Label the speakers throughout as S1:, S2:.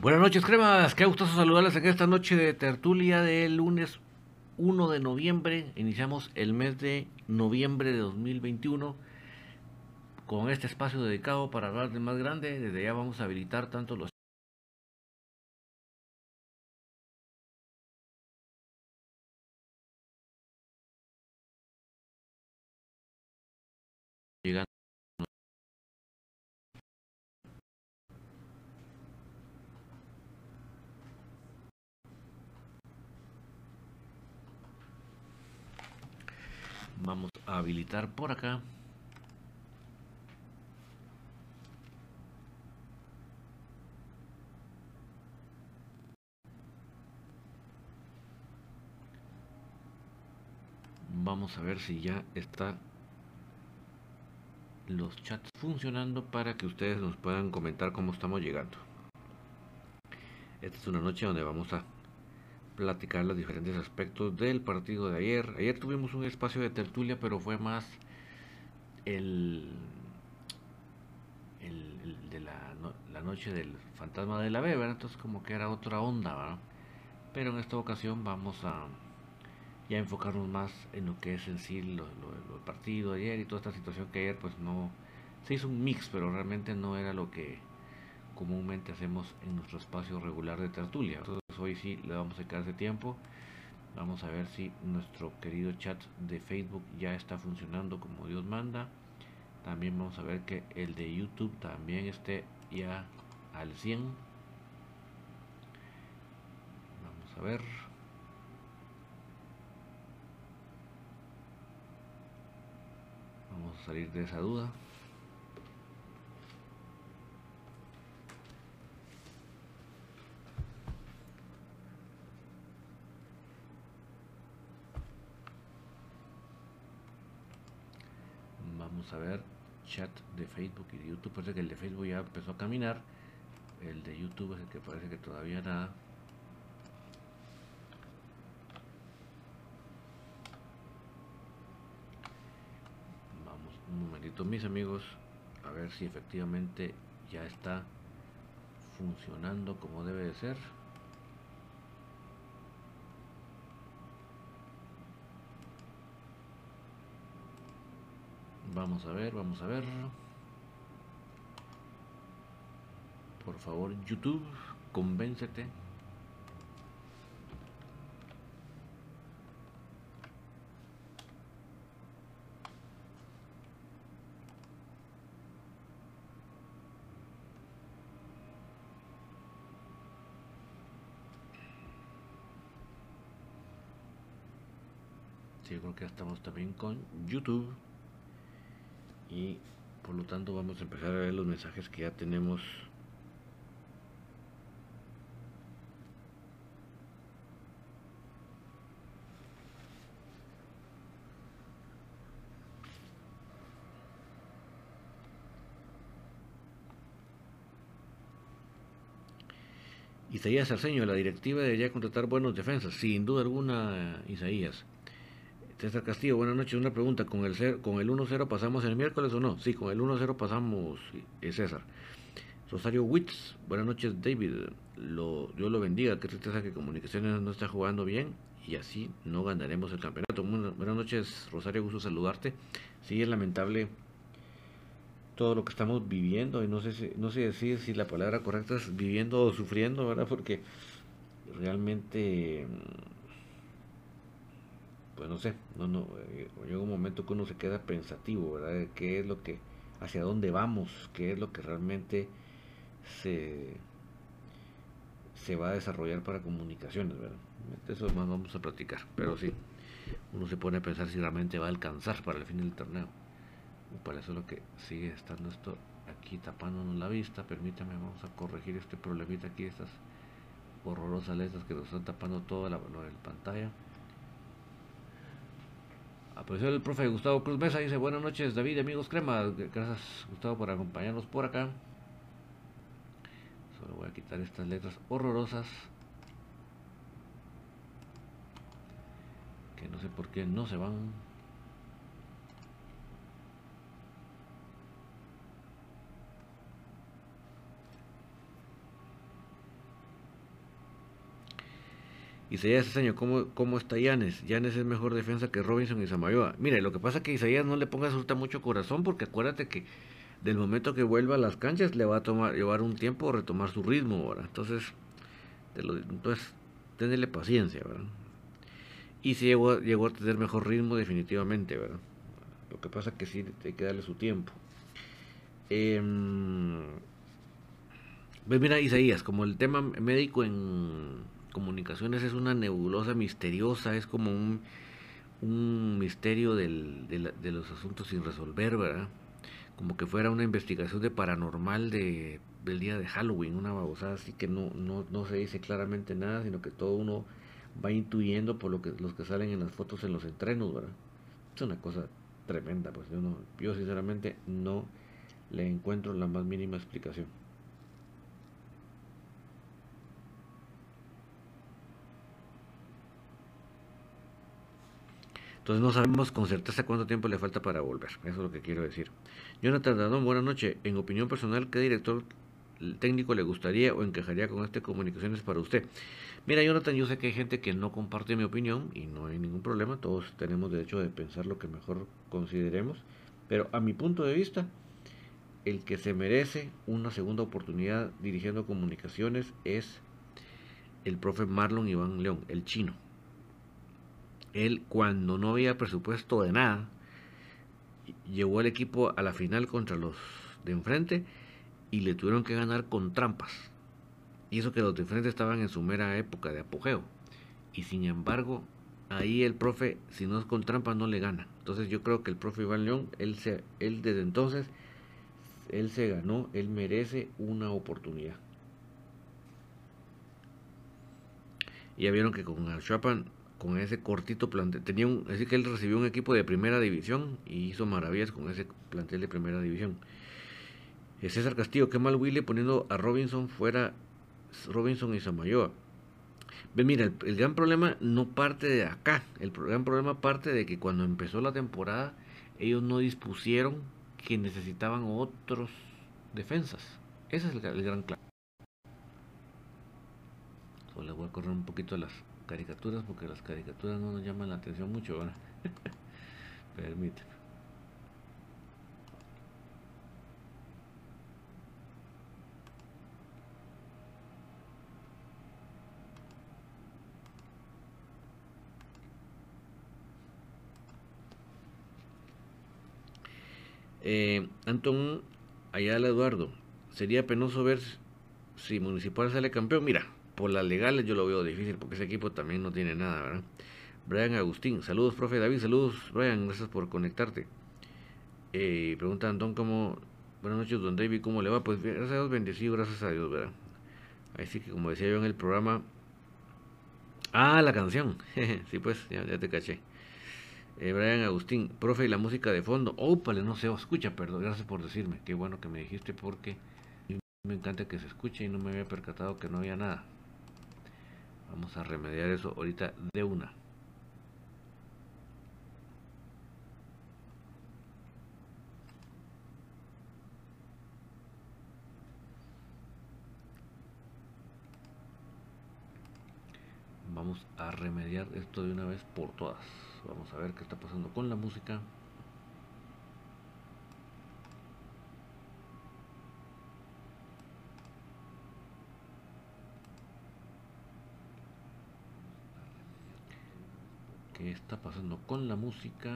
S1: Buenas noches, cremas. Qué gustoso saludarles en esta noche de tertulia del lunes 1 de noviembre. Iniciamos el mes de noviembre de 2021 con este espacio dedicado para hablar del más grande. Desde ya vamos a habilitar tanto los llegando Vamos a habilitar por acá. Vamos a ver si ya está los chats funcionando para que ustedes nos puedan comentar cómo estamos llegando. Esta es una noche donde vamos a platicar los diferentes aspectos del partido de ayer. Ayer tuvimos un espacio de tertulia, pero fue más el, el, de la, la, noche del fantasma de la B, Entonces como que era otra onda, Pero en esta ocasión vamos a ya enfocarnos más en lo que es en sí lo, el partido de ayer y toda esta situación que ayer pues no se hizo un mix, pero realmente no era lo que comúnmente hacemos en nuestro espacio regular de tertulia. Entonces hoy sí le vamos a dedicar ese tiempo. Vamos a ver si nuestro querido chat de Facebook ya está funcionando como Dios manda. También vamos a ver que el de YouTube también esté ya al 100. Vamos a ver. Vamos a salir de esa duda. A ver chat de Facebook y de YouTube. Parece que el de Facebook ya empezó a caminar. El de YouTube es el que parece que todavía nada. Vamos un momentito mis amigos. A ver si efectivamente ya está funcionando como debe de ser. Vamos a ver, vamos a ver. Por favor, YouTube, convéncete. Sí, creo que estamos también con YouTube y por lo tanto vamos a empezar a ver los mensajes que ya tenemos Isaías Arceño, la directiva debería contratar buenos defensas. Sin duda alguna, Isaías. César Castillo, buenas noches. Una pregunta, ¿con el, con el 1-0 pasamos el miércoles o no? Sí, con el 1-0 pasamos, eh, César. Rosario Witz, buenas noches David, Dios lo bendiga, qué tristeza que Comunicaciones no está jugando bien y así no ganaremos el campeonato. Buenas noches Rosario, gusto saludarte. Sí, es lamentable todo lo que estamos viviendo y no sé si, no sé decir si la palabra correcta es viviendo o sufriendo, ¿verdad? Porque realmente pues no sé, no, no, eh, llega un momento que uno se queda pensativo, ¿verdad? ¿Qué es lo que, hacia dónde vamos? ¿Qué es lo que realmente se, se va a desarrollar para comunicaciones, ¿verdad? Eso más vamos a platicar, pero sí, uno se pone a pensar si realmente va a alcanzar para el fin del torneo. Para eso es lo que sigue estando esto aquí tapándonos la vista. Permítame, vamos a corregir este problemita aquí, estas horrorosas letras que nos están tapando toda la, pantalla. Apareció el profe Gustavo Cruz Mesa, dice buenas noches David, amigos crema, gracias Gustavo por acompañarnos por acá. Solo voy a quitar estas letras horrorosas. Que no sé por qué no se van. Isaías Cesaño, ¿cómo, ¿cómo está Yanes? Yanes es mejor defensa que Robinson y Samayoa. Mire, lo que pasa es que Isaías no le ponga suelta mucho corazón porque acuérdate que del momento que vuelva a las canchas le va a tomar, llevar un tiempo retomar su ritmo, ahora Entonces, lo, entonces, tenerle paciencia, ¿verdad? Y si llegó, llegó, a tener mejor ritmo definitivamente, ¿verdad? Lo que pasa es que sí hay que darle su tiempo. Eh, pues mira, Isaías, como el tema médico en comunicaciones es una nebulosa misteriosa, es como un, un misterio de, los asuntos sin resolver, ¿verdad? Como que fuera una investigación de paranormal de, del día de Halloween, una babosada así que no, no, no se dice claramente nada, sino que todo uno va intuyendo por lo que los que salen en las fotos en los entrenos, ¿verdad? Es una cosa tremenda, pues yo, yo sinceramente no le encuentro la más mínima explicación. Entonces no sabemos con certeza cuánto tiempo le falta para volver. Eso es lo que quiero decir. Jonathan Danón, buenas noches. En opinión personal, ¿qué director técnico le gustaría o encajaría con este comunicaciones para usted? Mira, Jonathan, yo sé que hay gente que no comparte mi opinión y no hay ningún problema. Todos tenemos derecho de pensar lo que mejor consideremos. Pero a mi punto de vista, el que se merece una segunda oportunidad dirigiendo comunicaciones es el profe Marlon Iván León, el chino él cuando no había presupuesto de nada, llevó al equipo a la final contra los de enfrente y le tuvieron que ganar con trampas. Y eso que los de enfrente estaban en su mera época de apogeo. Y sin embargo, ahí el profe, si no es con trampas, no le gana. Entonces yo creo que el profe Iván León, él, se, él desde entonces, él se ganó, él merece una oportunidad. Ya vieron que con el Chapán con ese cortito plantel. Tenía un, así que él recibió un equipo de primera división y hizo maravillas con ese plantel de primera división. Eh, César Castillo, qué mal Willy poniendo a Robinson fuera Robinson y Samayoa. Ven, mira, el, gran problema no parte de acá. El gran problema parte de que cuando empezó la temporada, ellos no dispusieron que necesitaban otros defensas. Ese es el, gran clave. Solo voy a correr un poquito las caricaturas porque las caricaturas no nos llaman la atención mucho ahora. Permíteme. Eh, Antón Ayala Eduardo, sería penoso ver si Municipal sale campeón. Mira, por las legales yo lo veo difícil porque ese equipo también no tiene nada, ¿verdad? Brian Agustín, saludos, profe David, saludos, Brian, gracias por conectarte. Eh, pregunta Antón cómo, buenas noches, don David, ¿cómo le va? Pues gracias a Dios, bendecido, gracias a Dios, ¿verdad? Así que como decía yo en el programa, ah, la canción, sí, pues, ya, te caché. Eh, Brian Agustín, profe, y la música de fondo, ópale, no sé, escucha, perdón, gracias por decirme, qué bueno que me dijiste porque me encanta que se escuche y no me había percatado que no había nada. Vamos a remediar eso ahorita de una. Vamos a remediar esto de una vez por todas. Vamos a ver qué está pasando con la música. Qué está pasando con la música.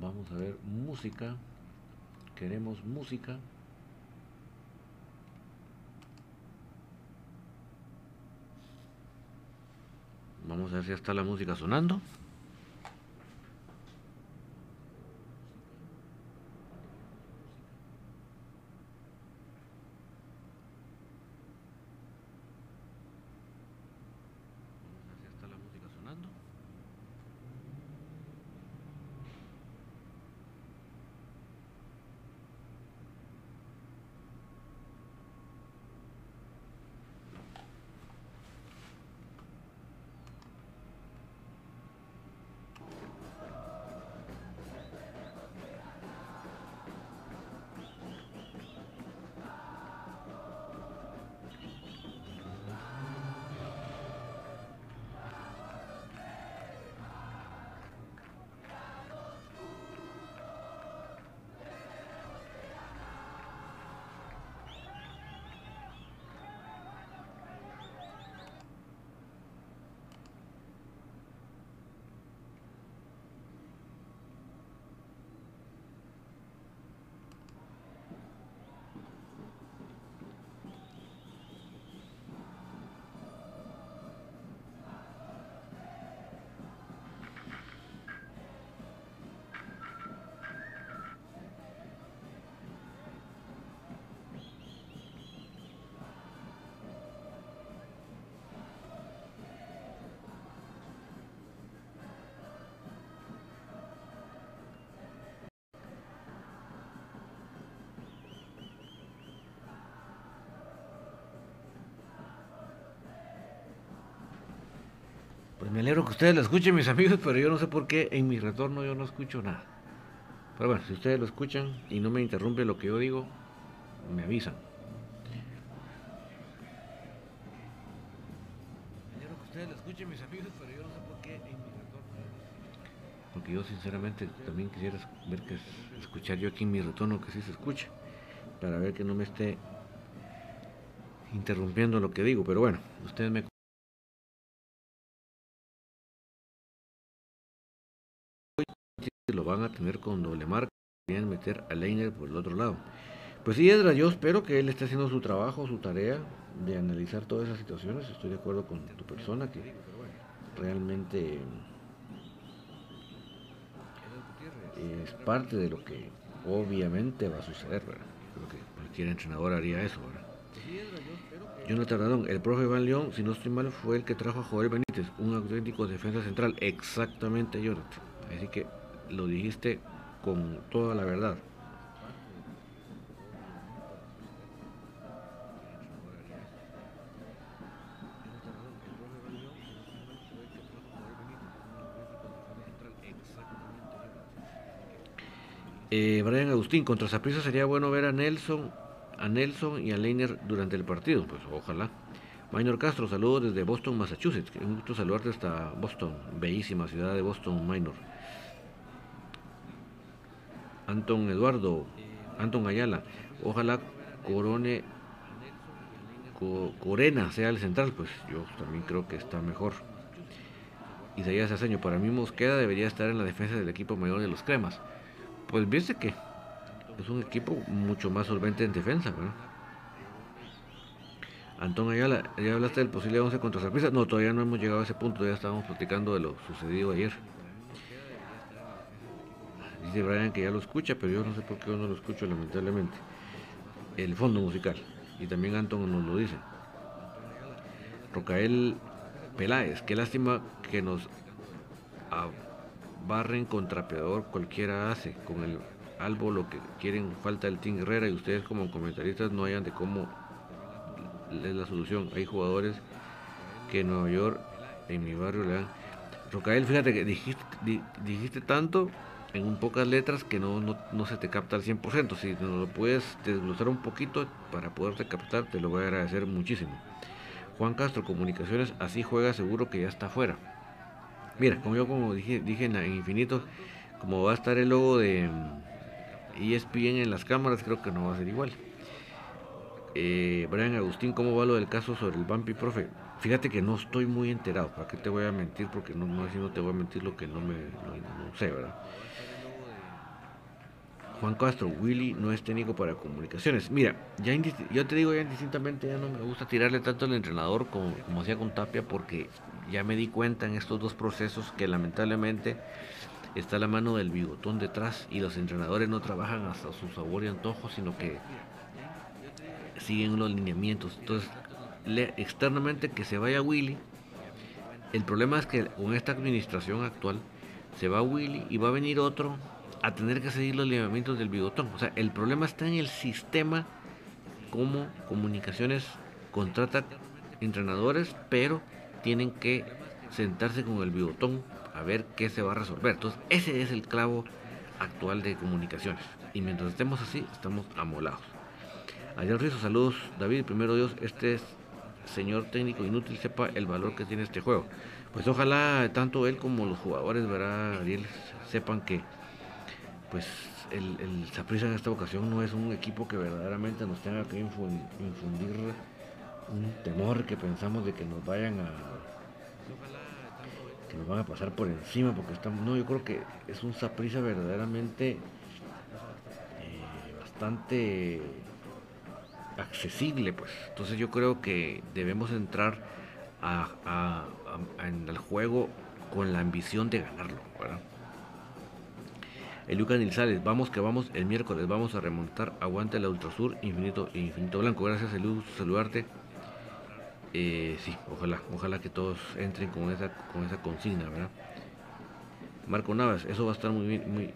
S1: Vamos a ver música. Queremos música. Vamos a ver si está la música sonando. Me alegro que ustedes lo escuchen, mis amigos, pero yo no sé por qué en mi retorno yo no escucho nada. Pero bueno, si ustedes lo escuchan y no me interrumpe lo que yo digo, me avisan. Me alegro que ustedes lo escuchen, mis amigos, pero yo no sé por qué en mi retorno. Porque yo sinceramente también quisiera ver que escuchar yo aquí en mi retorno que sí se escuche, para ver que no me esté interrumpiendo lo que digo. Pero bueno, ustedes me van a tener con doble marca, quieren meter a Leiner por el otro lado. Pues sí, Edra, yo espero que él esté haciendo su trabajo, su tarea de analizar todas esas situaciones. Estoy de acuerdo con tu persona que realmente es parte de lo que obviamente va a suceder, ¿verdad? Creo que cualquier entrenador haría eso, ¿verdad? Jonathan Radón, el profe Van León, si no estoy mal, fue el que trajo a Joel Benítez, un auténtico defensa central. Exactamente, Jonathan. Así que lo dijiste con toda la verdad. Eh, Brian Agustín, contra Zaprisa sería bueno ver a Nelson, a Nelson y a Leiner durante el partido, pues ojalá. Minor Castro, saludos desde Boston, Massachusetts. Un gusto saludarte hasta Boston, bellísima ciudad de Boston, Minor. Anton Eduardo, Anton Ayala, ojalá Corone, Corena sea el central, pues yo también creo que está mejor. Isaías Aceño, para mí Mosqueda debería estar en la defensa del equipo mayor de los cremas. Pues viste que es un equipo mucho más solvente en defensa, ¿verdad? Antón Ayala, ¿ya hablaste del posible 11 contra Sorpresa? No, todavía no hemos llegado a ese punto, ya estábamos platicando de lo sucedido ayer. Dice Brian que ya lo escucha, pero yo no sé por qué yo no lo escucho lamentablemente. El fondo musical. Y también Anton nos lo dice. Rocael Peláez, qué lástima que nos barren con trapeador, cualquiera hace. Con el albo lo que quieren, falta el Team Herrera y ustedes como comentaristas no hayan de cómo es la solución. Hay jugadores que en Nueva York, en mi barrio, le dan. Rocael, fíjate que dijiste, dijiste tanto en un pocas letras que no, no, se te capta al 100%. Si nos lo puedes desglosar un poquito para poderte captar, te lo voy a agradecer muchísimo. Juan Castro, Comunicaciones, así juega, seguro que ya está afuera. Mira, como yo como dije, dije en, Infinito, como va a estar el logo de ESPN en las cámaras, creo que no va a ser igual. Eh, Brian Agustín, ¿cómo va lo del caso sobre el Bumpy Profe? Fíjate que no estoy muy enterado, ¿para qué te voy a mentir? Porque no, no, no te voy a mentir lo que no me no sé, ¿verdad? Juan Castro, Willy no es técnico para comunicaciones. Mira, ya yo te digo ya indistintamente, ya no me gusta tirarle tanto al entrenador como, como hacía con Tapia, porque ya me di cuenta en estos dos procesos que lamentablemente está la mano del bigotón detrás y los entrenadores no trabajan hasta su sabor y antojo, sino que siguen los lineamientos. Entonces, externamente que se vaya Willy. El problema es que con esta administración actual se va Willy y va a venir otro a tener que seguir los lineamientos del bigotón. O sea, el problema está en el sistema como comunicaciones contrata entrenadores, pero tienen que sentarse con el bigotón a ver qué se va a resolver. Entonces, ese es el clavo actual de comunicaciones. Y mientras estemos así, estamos amolados. Ayer Rizo, saludos. David, primero Dios, este señor técnico inútil sepa el valor que tiene este juego. Pues ojalá tanto él como los jugadores, ¿verdad, Ariel? Sepan que pues el, el en esta ocasión no es un equipo que verdaderamente nos tenga que infundir un temor que pensamos de que nos vayan a que nos van a pasar por encima porque estamos no yo creo que es un Saprisa verdaderamente eh, bastante accesible pues entonces yo creo que debemos entrar a, en el juego con la ambición de ganarlo ¿verdad? Eliuca Nilsales, vamos que vamos el miércoles, vamos a remontar, aguante la Ultrasur, infinito, infinito blanco. Gracias, Eliu, saludarte. Eh, sí, ojalá, ojalá que todos entren con esa, con esa consigna, ¿verdad? Marco Navas, eso va a estar muy, muy,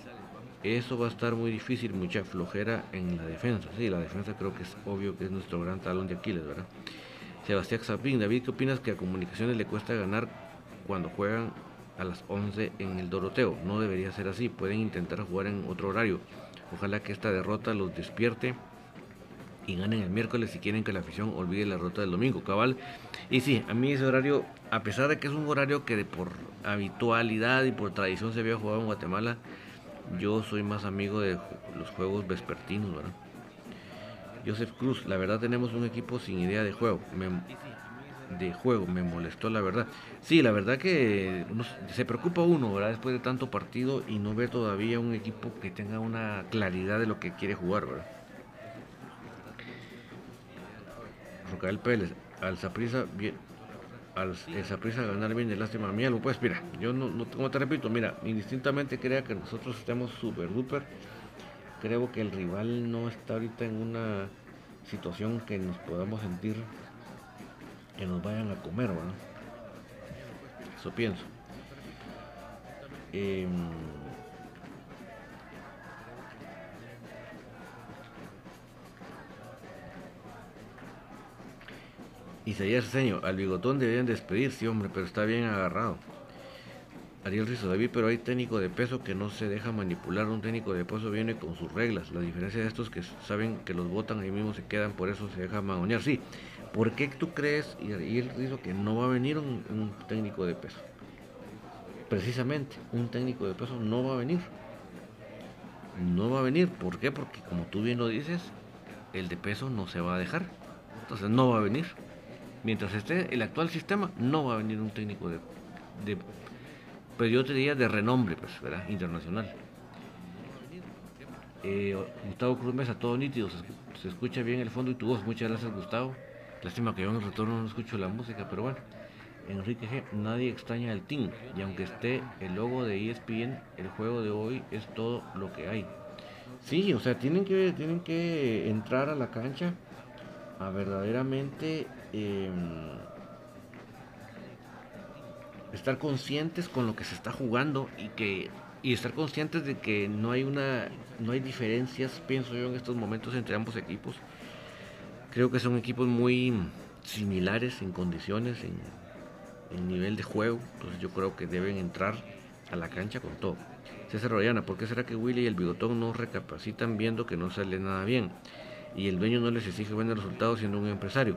S1: eso va a estar muy difícil, mucha flojera en la defensa. Sí, la defensa creo que es obvio que es nuestro gran talón de Aquiles, ¿verdad? Sebastián Zapín, David, ¿qué opinas que a comunicaciones le cuesta ganar cuando juegan a las 11 en el Doroteo. No debería ser así, pueden intentar jugar en otro horario. Ojalá que esta derrota los despierte y ganen el miércoles si quieren que la afición olvide la derrota del domingo, cabal. Y sí, a mí ese horario, a pesar de que es un horario que de por habitualidad y por tradición se había jugado en Guatemala, yo soy más amigo de los juegos vespertinos, ¿verdad? Joseph Cruz, la verdad tenemos un equipo sin idea de juego. Me, de juego, me molestó la verdad. Sí, la verdad que se preocupa uno, ¿verdad? Después de tanto partido y no ve todavía un equipo que tenga una claridad de lo que quiere jugar, ¿verdad? Rocael Pérez, al Zaprisa bien, al Zaprisa ganar bien de lástima mía, pues mira, yo no, no, como te repito, mira, indistintamente crea que nosotros estemos súper duper, creo que el rival no está ahorita en una situación que nos podamos sentir que nos vayan a comer, ¿verdad? Eso pienso. Eh, Isaías Seño, al bigotón deberían despedirse, hombre, pero está bien agarrado. Ariel Rizo David, pero hay técnico de peso que no se deja manipular. Un técnico de peso viene con sus reglas. La diferencia de estos que saben que los votan ahí mismo se quedan, por eso se deja magonear. Sí, ¿Por qué tú crees, y él dijo que no va a venir un, técnico de peso? Precisamente, un técnico de peso no va a venir. No va a venir. ¿Por qué? Porque como tú bien lo dices, el de peso no se va a dejar. Entonces no va a venir. Mientras esté el actual sistema, no va a venir un técnico de, de pues yo te diría de renombre, pues, ¿verdad? Internacional. Eh, Gustavo Cruz Mesa, todo nítido, se, se, escucha bien el fondo y tu voz. Muchas gracias, Gustavo. Lástima que yo en el retorno no escucho la música, pero bueno. Enrique G, nadie extraña el team. Y aunque esté el logo de ESPN, el juego de hoy es todo lo que hay. Sí, o sea, tienen que, tienen que entrar a la cancha a verdaderamente em, estar conscientes con lo que se está jugando y que y estar conscientes de que no hay una no hay diferencias pienso yo en estos momentos entre ambos equipos creo que son equipos muy similares en condiciones en, en nivel de juego entonces yo creo que deben entrar a la cancha con todo César Royana, ¿por qué será que Willy y el bigotón no recapacitan viendo que no sale nada bien? Y el dueño no les exige buenos resultados siendo un empresario.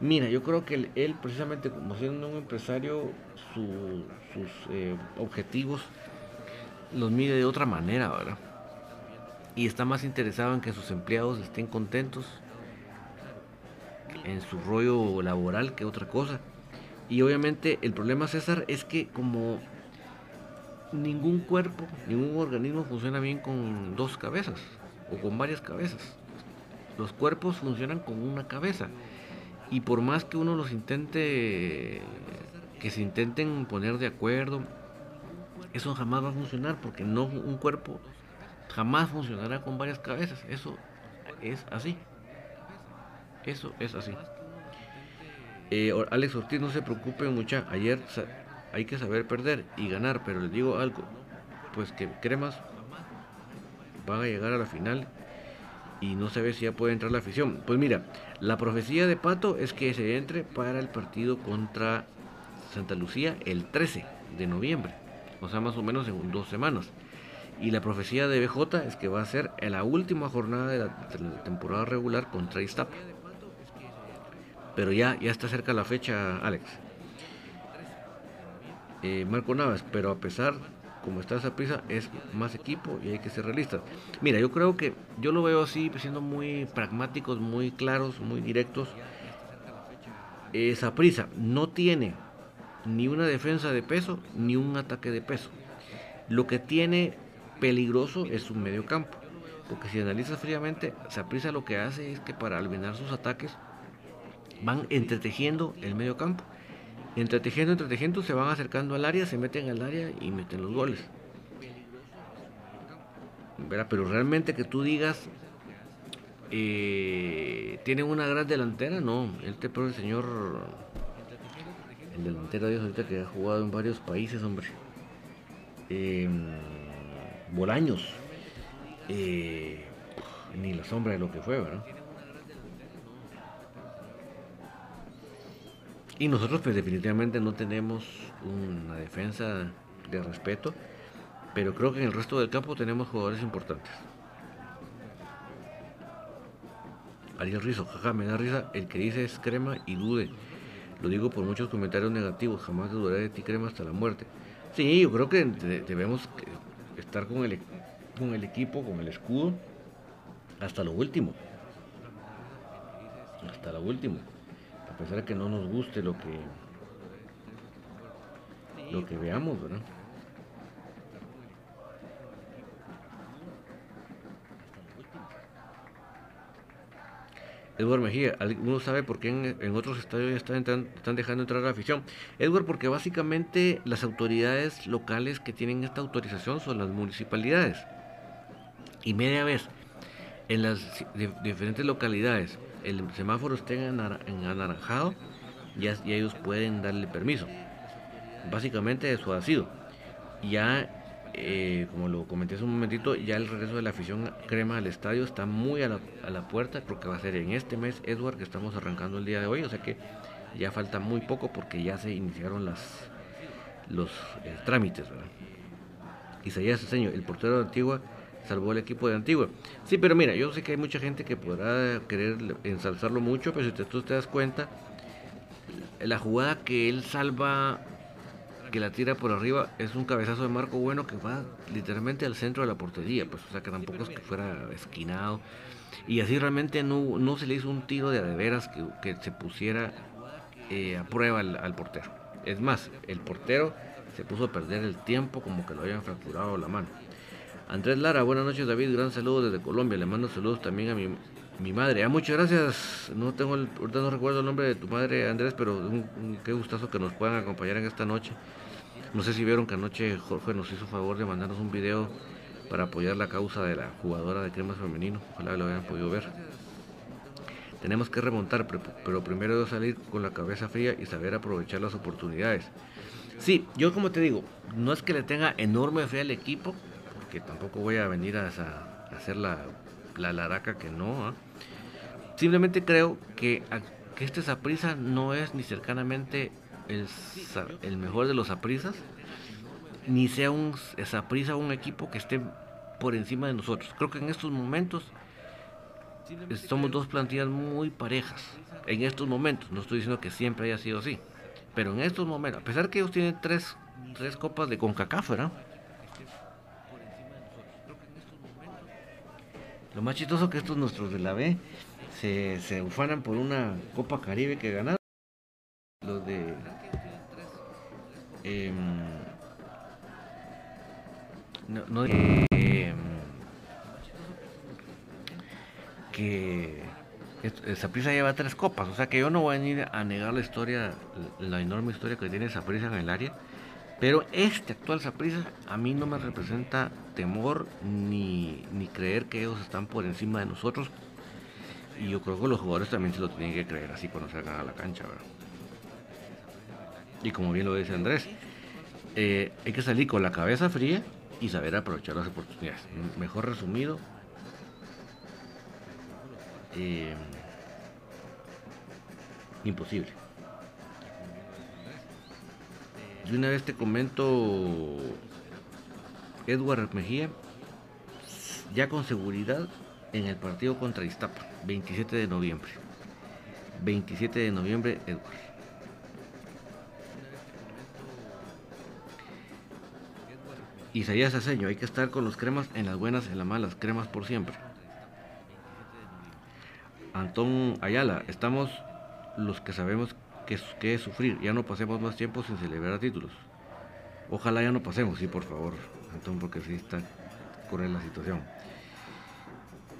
S1: Mira, yo creo que él, precisamente como siendo un empresario, sus eh, objetivos los mide de otra manera, ¿verdad? Y está más interesado en que sus empleados estén contentos en su rollo laboral que otra cosa. Y obviamente el problema, César, es que como ningún cuerpo, ningún organismo funciona bien con dos cabezas o con varias cabezas. Los cuerpos funcionan con una cabeza. Y por más que uno los intente, que se intenten poner de acuerdo, eso jamás va a funcionar porque no un cuerpo jamás funcionará con varias cabezas. Eso es así. Eso es así. Eh, Alex Ortiz, no se preocupe mucha. Ayer hay que saber perder y ganar, pero les digo algo, pues que Cremas va a llegar a la final y no se ve si ya puede entrar la afición. Pues mira, la profecía de Pato es que se entre para el partido contra Santa Lucía el 13 de noviembre, o sea, más o menos en dos semanas. Y la profecía de BJ es que va a ser la última jornada de la, temporada regular contra Iztapa. Pero ya, ya está cerca la fecha, Alex. Eh, Marco Navas, pero a pesar, como está esa prisa, es más equipo y hay que ser realistas. Mira, yo creo que yo lo veo así, siendo muy pragmáticos, muy claros, muy directos. Esa prisa no tiene ni una defensa de peso ni un ataque de peso. Lo que tiene peligroso es su medio campo. Porque si analizas fríamente, Saprisa lo que hace es que para albinar sus ataques van entretejiendo el medio campo. Entretejiendo, entretejiendo, se van acercando al área, se meten al área y meten los goles. Pero realmente que tú digas, eh, tienen una gran delantera, no. Este el señor, el delantero de ahorita que ha jugado en varios países, hombre. Em, Bolaños. Eh, ni la sombra de lo que fue, ¿verdad? Y nosotros pues definitivamente no tenemos una defensa de respeto, pero creo que en el resto del campo tenemos jugadores importantes. Ariel Rizo, jaja, me da risa el que dice es crema y dude. Lo digo por muchos comentarios negativos, jamás dudaré de ti crema hasta la muerte. Sí, yo creo que debemos estar con el, con el equipo, con el escudo, hasta lo último. Hasta lo último a pesar de que no nos guste lo que lo que veamos, ¿verdad? Edward Mejía, uno sabe por qué en, otros estadios están, están, dejando entrar a la afición. Edward, porque básicamente las autoridades locales que tienen esta autorización son las municipalidades. Y media vez en las diferentes localidades el semáforo esté en, anaranjado, ya, ellos pueden darle permiso. Básicamente eso ha sido. Ya, eh, como lo comenté hace un momentito, ya el regreso de la afición crema al estadio está muy a la, a la puerta. Creo que va a ser en este mes, Edward, que estamos arrancando el día de hoy. O sea que ya falta muy poco porque ya se iniciaron las los eh, trámites. ¿verdad? Isaías Señor, el portero de Antigua salvó el equipo de Antigua. Sí, pero mira, yo sé que hay mucha gente que podrá querer ensalzarlo mucho, pero si tú te das cuenta, la jugada que él salva, que la tira por arriba, es un cabezazo de Marco Bueno que va literalmente al centro de la portería, pues o sea que tampoco es que fuera esquinado. Y así realmente no, no se le hizo un tiro de veras que, que se pusiera eh, a prueba al, al portero. Es más, el portero se puso a perder el tiempo como que lo habían fracturado la mano. Andrés Lara, buenas noches David, gran saludo desde Colombia. Le mando saludos también a mi, madre. Ah, muchas gracias. No tengo el, ahorita no recuerdo el nombre de tu madre, Andrés, pero un, qué gustazo que nos puedan acompañar en esta noche. No sé si vieron que anoche Jorge nos hizo favor de mandarnos un video para apoyar la causa de la jugadora de cremas femenino. Ojalá lo hayan podido ver. Tenemos que remontar, pero primero salir con la cabeza fría y saber aprovechar las oportunidades. Sí, yo como te digo, no es que le tenga enorme fe al equipo, porque tampoco voy a venir a, hacer la, la, laraca que no. ¿ah? Simplemente creo que, que este Saprisa no es ni cercanamente el, el mejor de los Saprisas, ni sea un Saprisa un equipo que esté por encima de nosotros. Creo que en estos momentos somos dos plantillas muy parejas. En estos momentos, no estoy diciendo que siempre haya sido así, pero en estos momentos, a pesar que ellos tienen tres, tres copas de CONCACAF, ¿verdad? Lo más chistoso que estos nuestros de la B se, se ufanan por una Copa Caribe que ganaron. Los de. Em, no, no eh, que Saprisa lleva tres copas, o sea que yo no voy a venir a negar la historia, la enorme historia que tiene Saprisa en el área, pero este actual Saprisa a mí no me representa temor ni, ni, creer que ellos están por encima de nosotros. Y yo creo que los jugadores también se lo tienen que creer así cuando salgan a la cancha, ¿verdad? Y como bien lo dice Andrés, eh, hay que salir con la cabeza fría y saber aprovechar las oportunidades. Mejor resumido, eh, imposible. De una vez te comento, Edward Mejía, ya con seguridad en el partido contra Iztapa, 27 de noviembre. 27 de noviembre, Edward. Isaías Aceño, hay que estar con los cremas en las buenas, en las malas, cremas por siempre. Antón Ayala, estamos los que sabemos que, es sufrir, ya no pasemos más tiempo sin celebrar títulos. Ojalá ya no pasemos, sí, por favor, Antón, porque sí está cruel la situación.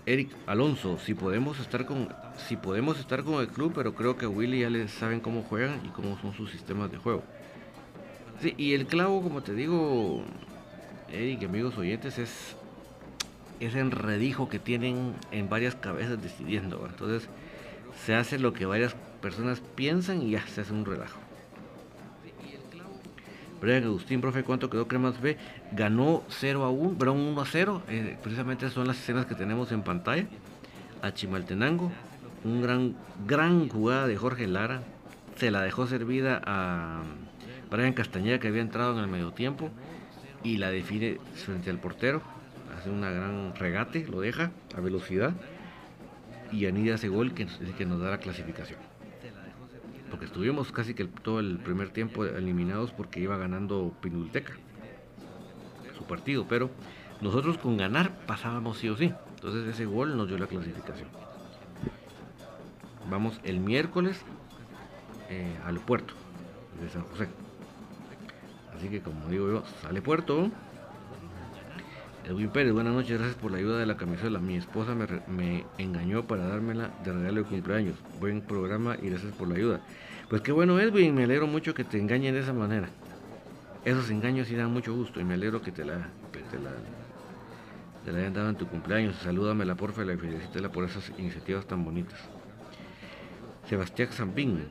S1: Eric Alonso, si podemos estar con si podemos estar con el club, pero creo que Willy ya les saben cómo juegan y cómo son sus sistemas de juego. Sí, y el clavo, como te digo, Eric, amigos oyentes, es ese enredijo que tienen en varias cabezas decidiendo. Entonces se hace lo que varias personas piensan y ya se hace un relajo. Brian Agustín, profe, ¿cuánto quedó Cremas B? Ganó 0 a 1, pero 1 a 0. Eh, precisamente son las escenas que tenemos en pantalla. A Chimaltenango, un gran, gran jugada de Jorge Lara. Se la dejó servida a Brian Castañeda que había entrado en el medio tiempo y la define frente al portero hace una gran regate, lo deja a velocidad y anida ese gol que, que nos da la clasificación. Porque estuvimos casi que todo el primer tiempo eliminados porque iba ganando Pinulteca su partido, pero nosotros con ganar pasábamos sí o sí. Entonces ese gol nos dio la clasificación. Vamos el miércoles eh, al puerto de San José. Así que como digo yo, sale puerto. Edwin Pérez, buenas noches, gracias por la ayuda de la camisola. Mi esposa me, engañó para dármela de regalo de cumpleaños. Buen programa y gracias por la ayuda. Pues qué bueno, Edwin, me alegro mucho que te engañen de esa manera. Esos engaños sí dan mucho gusto y me alegro que te la, te la, hayan dado en tu cumpleaños. Salúdamela, porfa, y felicítela por esas iniciativas tan bonitas. Sebastián Zampín.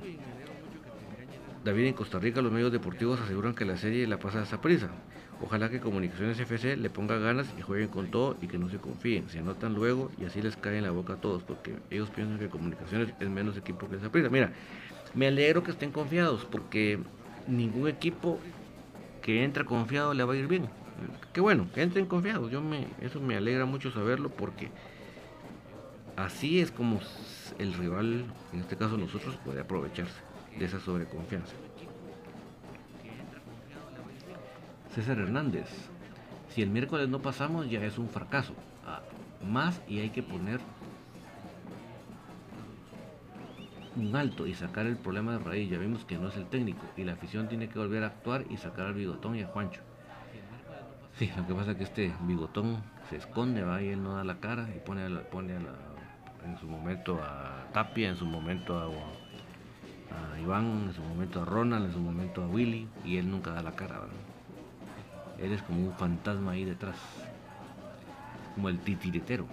S1: David, en Costa Rica los medios deportivos aseguran que la serie la pasa a esa prisa. Ojalá que Comunicaciones FC le ponga ganas y jueguen con todo y que no se confíen, se anotan luego y así les cae en la boca a todos, porque ellos piensan que Comunicaciones es menos equipo que esa prisa. Mira, me alegro que estén confiados, porque ningún equipo que entra confiado le va a ir bien. Qué bueno, que entren confiados. Yo me, eso me alegra mucho saberlo porque así es como el rival, en este caso nosotros, puede aprovecharse de esa sobreconfianza. César Hernández, si el miércoles no pasamos ya es un fracaso. Ah, más y hay que poner un alto y sacar el problema de raíz. Ya vimos que no es el técnico y la afición tiene que volver a actuar y sacar al bigotón y a Juancho. Sí, lo que pasa es que este bigotón se esconde, va y él no da la cara y pone, pone en su momento a Tapia, en su momento a, a, Iván, en su momento a Ronald, en su momento a Willy y él nunca da la cara. Eres como un fantasma ahí detrás. Como el titiritero.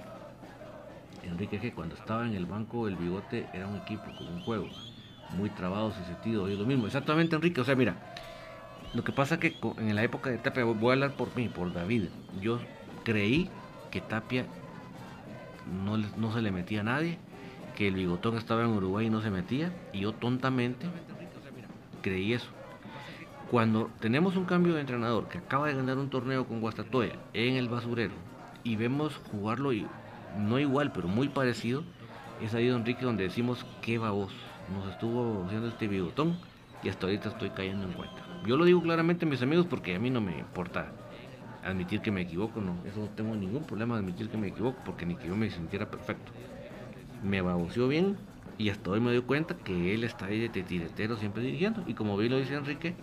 S1: Enrique que cuando estaba en el banco el bigote era un equipo, como un juego. Muy trabado ese sentido. Es lo mismo. Exactamente, Enrique. O sea, mira. Lo que pasa que en la época de Tapia, voy a hablar por mí, por David, yo creí que Tapia no, no se le metía a nadie, que el bigotón estaba en Uruguay y no se metía, y yo tontamente creí eso. Cuando tenemos un cambio de entrenador que acaba de ganar un torneo con Guastatoya en el basurero y vemos jugarlo y no igual, pero muy parecido, es ahí, don Enrique, donde decimos qué babos nos estuvo haciendo este bigotón y hasta ahorita estoy cayendo en cuenta. Yo lo digo claramente a mis amigos porque a mí no me importa admitir que me equivoco, no, eso no tengo ningún problema admitir que me equivoco porque ni que yo me sintiera perfecto. Me baboseó bien y hasta hoy me doy cuenta que él está ahí de tiretero siempre dirigiendo y como bien lo dice Enrique,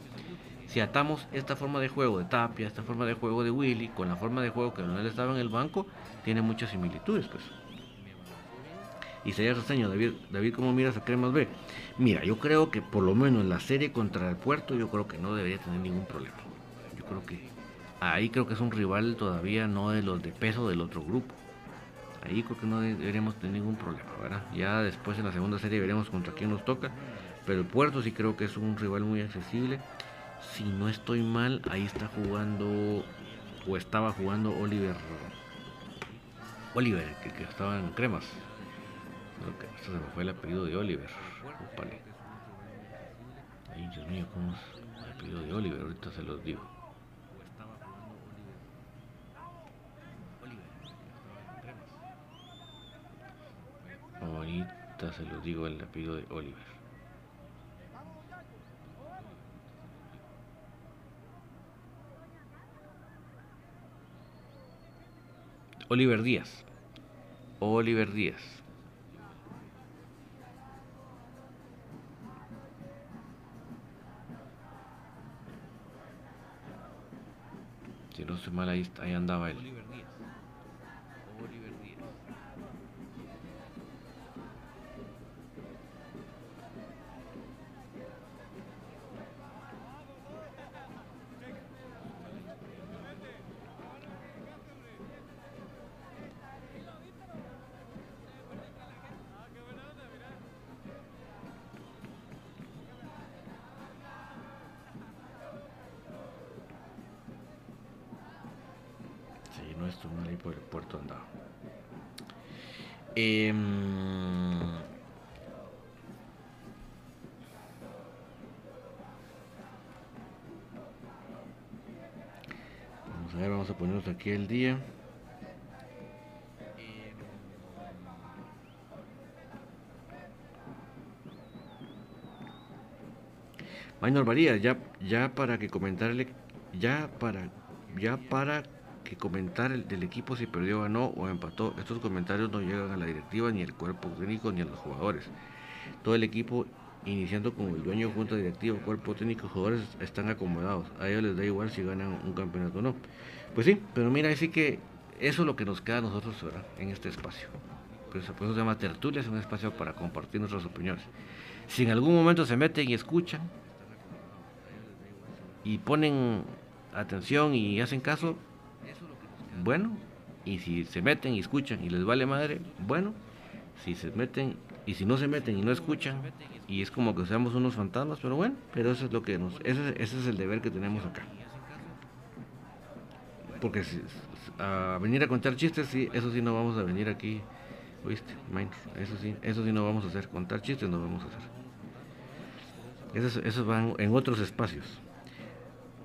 S1: si atamos esta forma de juego de Tapia, esta forma de juego de Willy, con la forma de juego que él estaba en el banco, tiene muchas similitudes, pues. Y sería reseño, David, David, ¿cómo miras a Cremas B? Mira, yo creo que por lo menos en la serie contra el Puerto, yo creo que no debería tener ningún problema. Yo creo que ahí creo que es un rival todavía no de los de peso del otro grupo. Ahí creo que no deberíamos tener ningún problema, ¿verdad? Ya después en la segunda serie veremos contra quién nos toca. Pero el Puerto sí creo que es un rival muy accesible si no estoy mal, ahí está jugando o estaba jugando Oliver. Oliver, que, estaba en cremas. Esto se me fue el apellido de Oliver. Ay, Dios mío, ¿cómo es el apellido de Oliver? Ahorita se los digo. Ahorita se los digo el apellido de Oliver. Oliver Díaz. Oliver Díaz. Si no se mal, ahí, ahí andaba él. Vamos a ponernos aquí el día. Maynor Varía, ya, para que comentarle, ya para, ya para que comentar el, del equipo si perdió, ganó o empató. Estos comentarios no llegan a la directiva, ni al cuerpo técnico, ni a los jugadores. Todo el equipo, iniciando con el dueño, junta directiva, cuerpo técnico, jugadores, están acomodados. A ellos les da igual si ganan un campeonato o no. Pues sí, pero mira, así que eso es lo que nos queda a nosotros en este espacio. Pues, por eso se llama tertulia, es un espacio para compartir nuestras opiniones. Si en algún momento se meten y escuchan y ponen atención y hacen caso, bueno, y si se meten y escuchan y les vale madre, bueno, si se meten y si no se meten y no escuchan y es como que seamos unos fantasmas, pero bueno, pero eso es lo que nos, ese, ese es el deber que tenemos acá. Porque si, a venir a contar chistes, sí, eso sí no vamos a venir aquí, oíste, eso sí, eso sí no vamos a hacer, contar chistes no vamos a hacer. Esos, esos van en otros espacios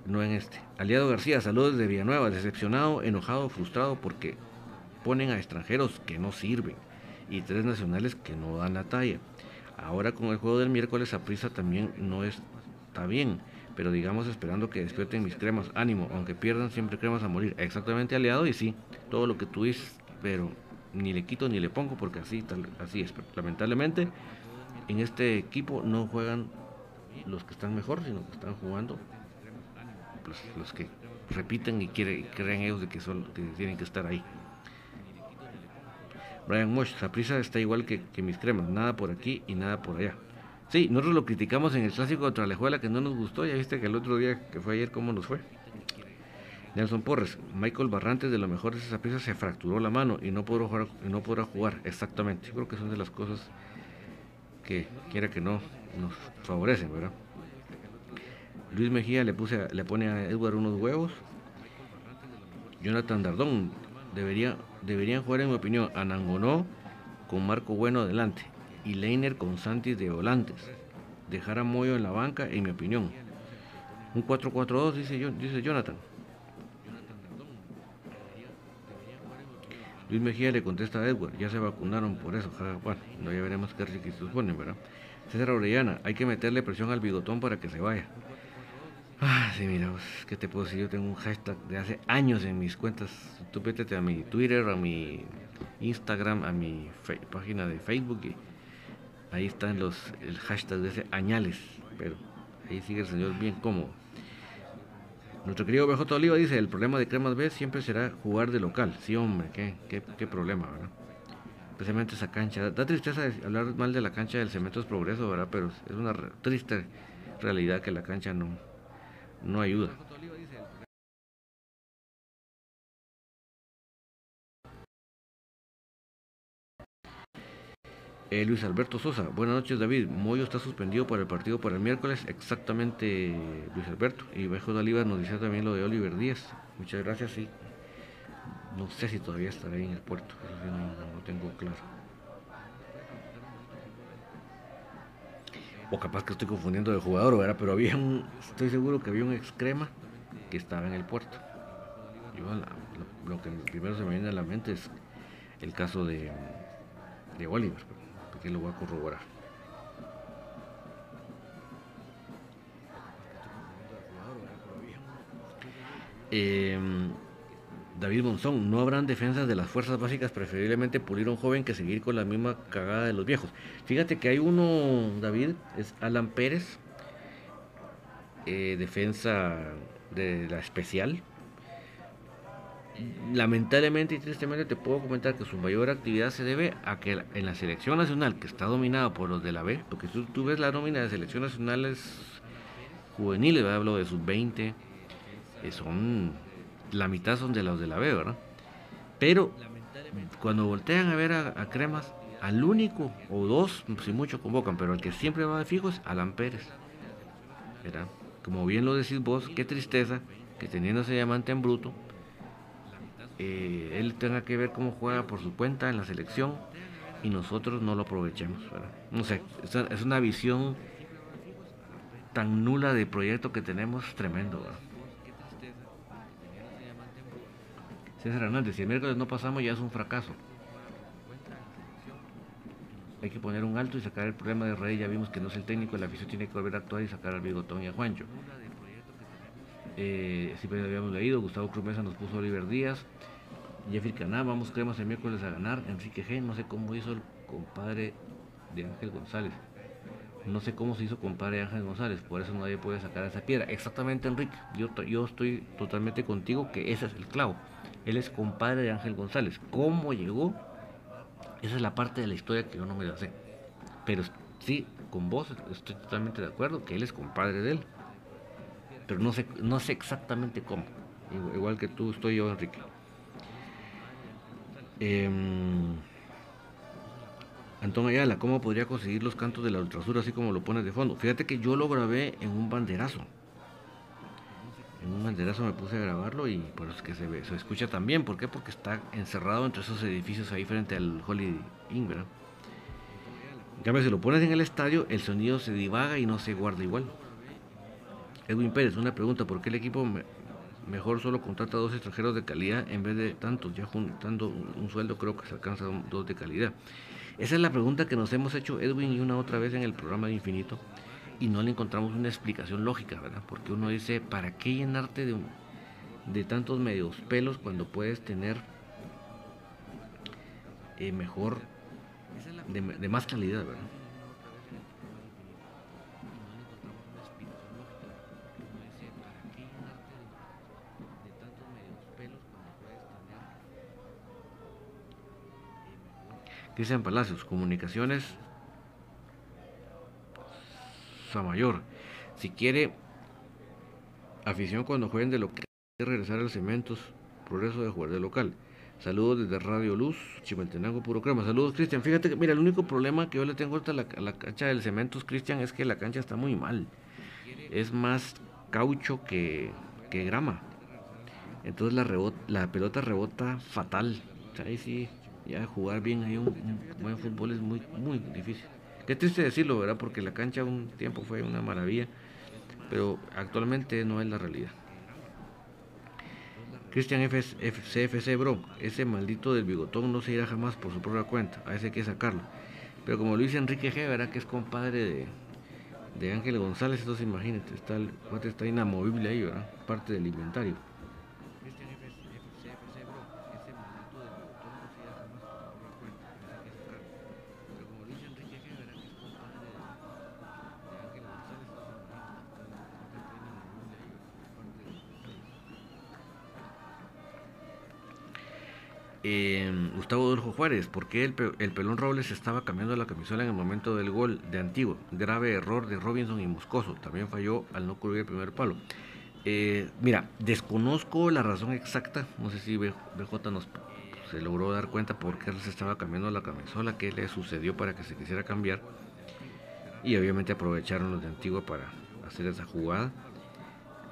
S1: no en este. Aliado García, saludos de Villanueva, decepcionado, enojado, frustrado porque ponen a extranjeros que no sirven y tres nacionales que no dan la talla. Ahora con el juego del miércoles a prisa también no está bien, pero digamos esperando que despierten mis cremas, ánimo, aunque pierdan siempre cremas a morir. Exactamente aliado y sí, todo lo que tú dices, pero ni le quito ni le pongo porque así, tal, así es. Lamentablemente en este equipo no juegan los que están mejor, sino que están jugando los, que repiten y quieren, creen ellos de que, son, que tienen que estar ahí. Brian Mosh, prisa está igual que, mis cremas, nada por aquí y nada por allá. Sí, nosotros lo criticamos en el clásico contra la Juela que no nos gustó, ya viste que el otro día que fue ayer cómo nos fue. Nelson Porres, Michael Barrantes de lo mejor de esa prisa se fracturó la mano y no podrá jugar, no podrá jugar. exactamente. Yo creo que son de las cosas que quiera que no nos favorecen, ¿verdad? Luis Mejía le, puse le pone a Edward unos huevos. Jonathan Dardón, debería, deberían jugar en mi opinión Anangonó con Marco Bueno adelante y Leiner con Santis de volantes. Dejar a Moyo en la banca, en mi opinión. Un 4-4-2, dice, dice Jonathan. Luis Mejía le contesta a Edward, ya se vacunaron por eso. Bueno, no ya veremos qué requisitos ponen, ¿verdad? César Orellana, hay que meterle presión al bigotón para que se vaya. Ah, sí, mira, pues, ¿qué te puedo decir? Yo tengo un hashtag de hace años en mis cuentas. Tú métete a mi Twitter, a mi Instagram, a mi página de Facebook y ahí están los el hashtag de hace añales. Pero ahí sigue el señor bien cómodo. Nuestro querido BJ Oliva dice, el problema de Cremas B siempre será jugar de local. Sí, hombre, qué, qué, qué problema, ¿verdad? Especialmente esa cancha. Da tristeza hablar mal de la cancha del Cementos Progreso, ¿verdad? Pero es una triste realidad que la cancha no, no ayuda. Eh, Luis Alberto Sosa, buenas noches David. Moyo está suspendido por el partido para el miércoles, exactamente Luis Alberto. Y Bejo de Oliva nos dice también lo de Oliver Díaz. Muchas gracias, sí. No sé si todavía estará ahí en el puerto, no, no, tengo claro. O capaz que estoy confundiendo de jugador, ¿verdad? Pero había un, estoy seguro que había un ex crema que estaba en el puerto. lo, que primero se me viene a la mente es el caso de, de Oliver que lo voy a corroborar. Em, David Monzón, no habrán defensas de las fuerzas básicas, preferiblemente pulir a un joven que seguir con la misma cagada de los viejos. Fíjate que hay uno, David, es Alan Pérez, eh, defensa de la especial, lamentablemente y tristemente te puedo comentar que su mayor actividad se debe a que en la selección nacional, que está dominada por los de la B, porque tú, tú ves la nómina de selección nacionales juveniles, hablo de sus 20, eh, son la mitad son de los de la B, ¿verdad? Pero cuando voltean a ver a, Cremas, al único o dos, si mucho convocan, pero el que siempre va de fijo es Alan Pérez. ¿verdad? Como bien lo decís vos, qué tristeza que teniendo ese diamante en bruto, eh, él tenga que ver cómo juega por su cuenta en la selección y nosotros no lo aprovechemos. No sé, es una visión tan nula de proyecto que tenemos tremendo. César Hernández, si el miércoles no pasamos ya es un fracaso. Hay que poner un alto y sacar el problema de Rey. Ya vimos que no es el técnico, el afición tiene que volver a actuar y sacar al bigotón y a Juancho. Eh, siempre habíamos leído, Gustavo Cruz Mesa nos puso Oliver Díaz. Jeffrey Caná, vamos creemos el miércoles a ganar. Enrique G, no sé cómo hizo el compadre de Ángel González. No sé cómo se hizo compadre de Ángel González, por eso nadie puede sacar esa piedra. Exactamente, Enrique. Yo, yo estoy totalmente contigo que ese es el clavo. Él es compadre de Ángel González. ¿Cómo llegó? Esa es la parte de la historia que yo no me la sé. Pero sí, con vos estoy totalmente de acuerdo que él es compadre de él. Pero no sé, no sé exactamente cómo. Igual que tú estoy yo, Enrique. Eh, Antón Ayala, ¿cómo podría conseguir los cantos de la ultrasur así como lo pones de fondo? Fíjate que yo lo grabé en un banderazo. En un banderazo me puse a grabarlo y por eso es que se, ve, se escucha también. ¿Por qué? Porque está encerrado entre esos edificios ahí frente al Holy Inn, ¿verdad? En cambio, si lo pones en el estadio, el sonido se divaga y no se guarda igual. Edwin Pérez, una pregunta, ¿por qué el equipo mejor solo contrata dos extranjeros de calidad en vez de tantos, ya juntando un sueldo creo que se alcanza dos de calidad. Esa es la pregunta que nos hemos hecho Edwin y una otra vez en el programa de Infinito y no le encontramos una explicación lógica, ¿verdad? Porque uno dice, ¿para qué llenarte de, de tantos medios pelos cuando puedes tener eh, mejor, de, de más calidad, ¿verdad? Cristian Palacios, Comunicaciones Samayor. Si quiere afición cuando jueguen de local, regresar al Cementos, progreso de jugar de local. Saludos desde Radio Luz, Chimaltenango, puro crema. Saludos, Cristian. Fíjate que, mira, el único problema que yo le tengo a la, cancha del Cementos, Cristian, es que la cancha está muy mal. Es más caucho que, que grama. Entonces la, la pelota rebota fatal. ahí sí, ya jugar bien ahí un, buen fútbol es muy, muy difícil. Qué triste decirlo, ¿verdad? Porque la cancha un tiempo fue una maravilla, pero actualmente no es la realidad. Cristian CFC, bro, ese maldito del bigotón no se irá jamás por su propia cuenta, a ese hay que sacarlo. Pero como Luis Enrique G, ¿verdad? Que es compadre de, de Ángel González, entonces imagínate, está, el, está inamovible ahí, ¿verdad? Parte del inventario. Gustavo Adolfo Juárez, ¿por qué el, pelón Robles estaba cambiando la camisola en el momento del gol de Antiguo? Grave error de Robinson y Moscoso. También falló al no cubrir el primer palo. Eh, mira, desconozco la razón exacta. No sé si BJ nos se logró dar cuenta por qué se estaba cambiando la camisola, qué le sucedió para que se quisiera cambiar. Y obviamente aprovecharon los de Antigua para hacer esa jugada.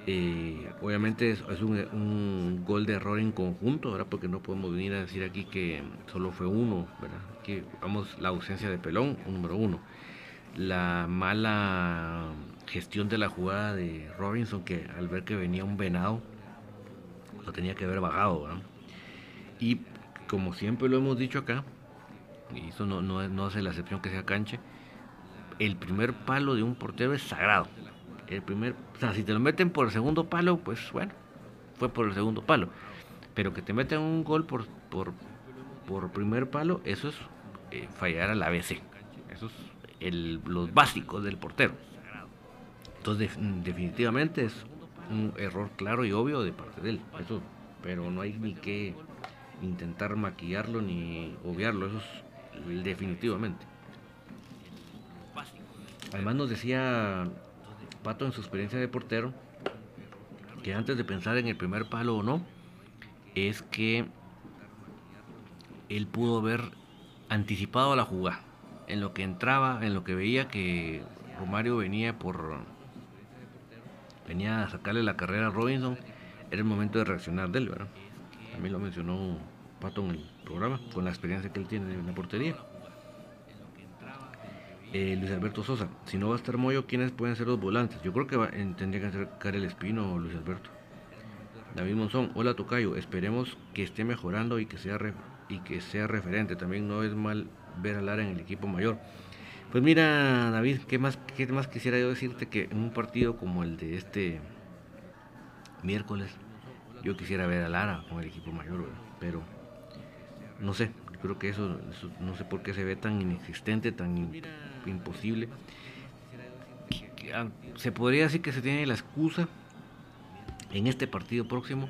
S1: Eh, obviamente es, un, gol de error en conjunto, ¿verdad? Porque no podemos venir a decir aquí que solo fue uno, ¿verdad? Que vamos la ausencia de Pelón, número uno. La mala gestión de la jugada de Robinson, que al ver que venía un venado, lo tenía que haber bajado, ¿verdad? Y como siempre lo hemos dicho acá, y eso no, no, no hace la excepción que sea canche, el primer palo de un portero es sagrado el primer, o sea, si te lo meten por el segundo palo, pues bueno, fue por el segundo palo. Pero que te meten un gol por, por, por primer palo, eso es eh, fallar al ABC. Eso es el, los básicos del portero. Entonces, definitivamente es un error claro y obvio de parte de él. Eso, pero no hay ni que intentar maquillarlo ni obviarlo. Eso es definitivamente. Además nos decía Pato en su experiencia de portero, que antes de pensar en el primer palo o no, es que él pudo haber anticipado la jugada. En lo que entraba, en lo que veía que Romario venía por. venía a sacarle la carrera a Robinson, era el momento de reaccionar de él, ¿verdad? También lo mencionó Pato en el programa, con la experiencia que él tiene en la portería. Eh, Luis Alberto Sosa, si no va a estar Moyo, ¿quiénes pueden ser los volantes? Yo creo que va, tendría que ser Karel Espino o Luis Alberto. David Monzón, hola Tocayo, esperemos que esté mejorando y que sea y que sea referente. También no es mal ver a Lara en el equipo mayor. Pues mira, David, ¿qué más, qué más quisiera yo decirte que en un partido como el de este miércoles, yo quisiera ver a Lara con el equipo mayor, pero no sé, creo que eso, no sé por qué se ve tan inexistente, tan imposible. Se podría decir que se tiene la excusa en este partido próximo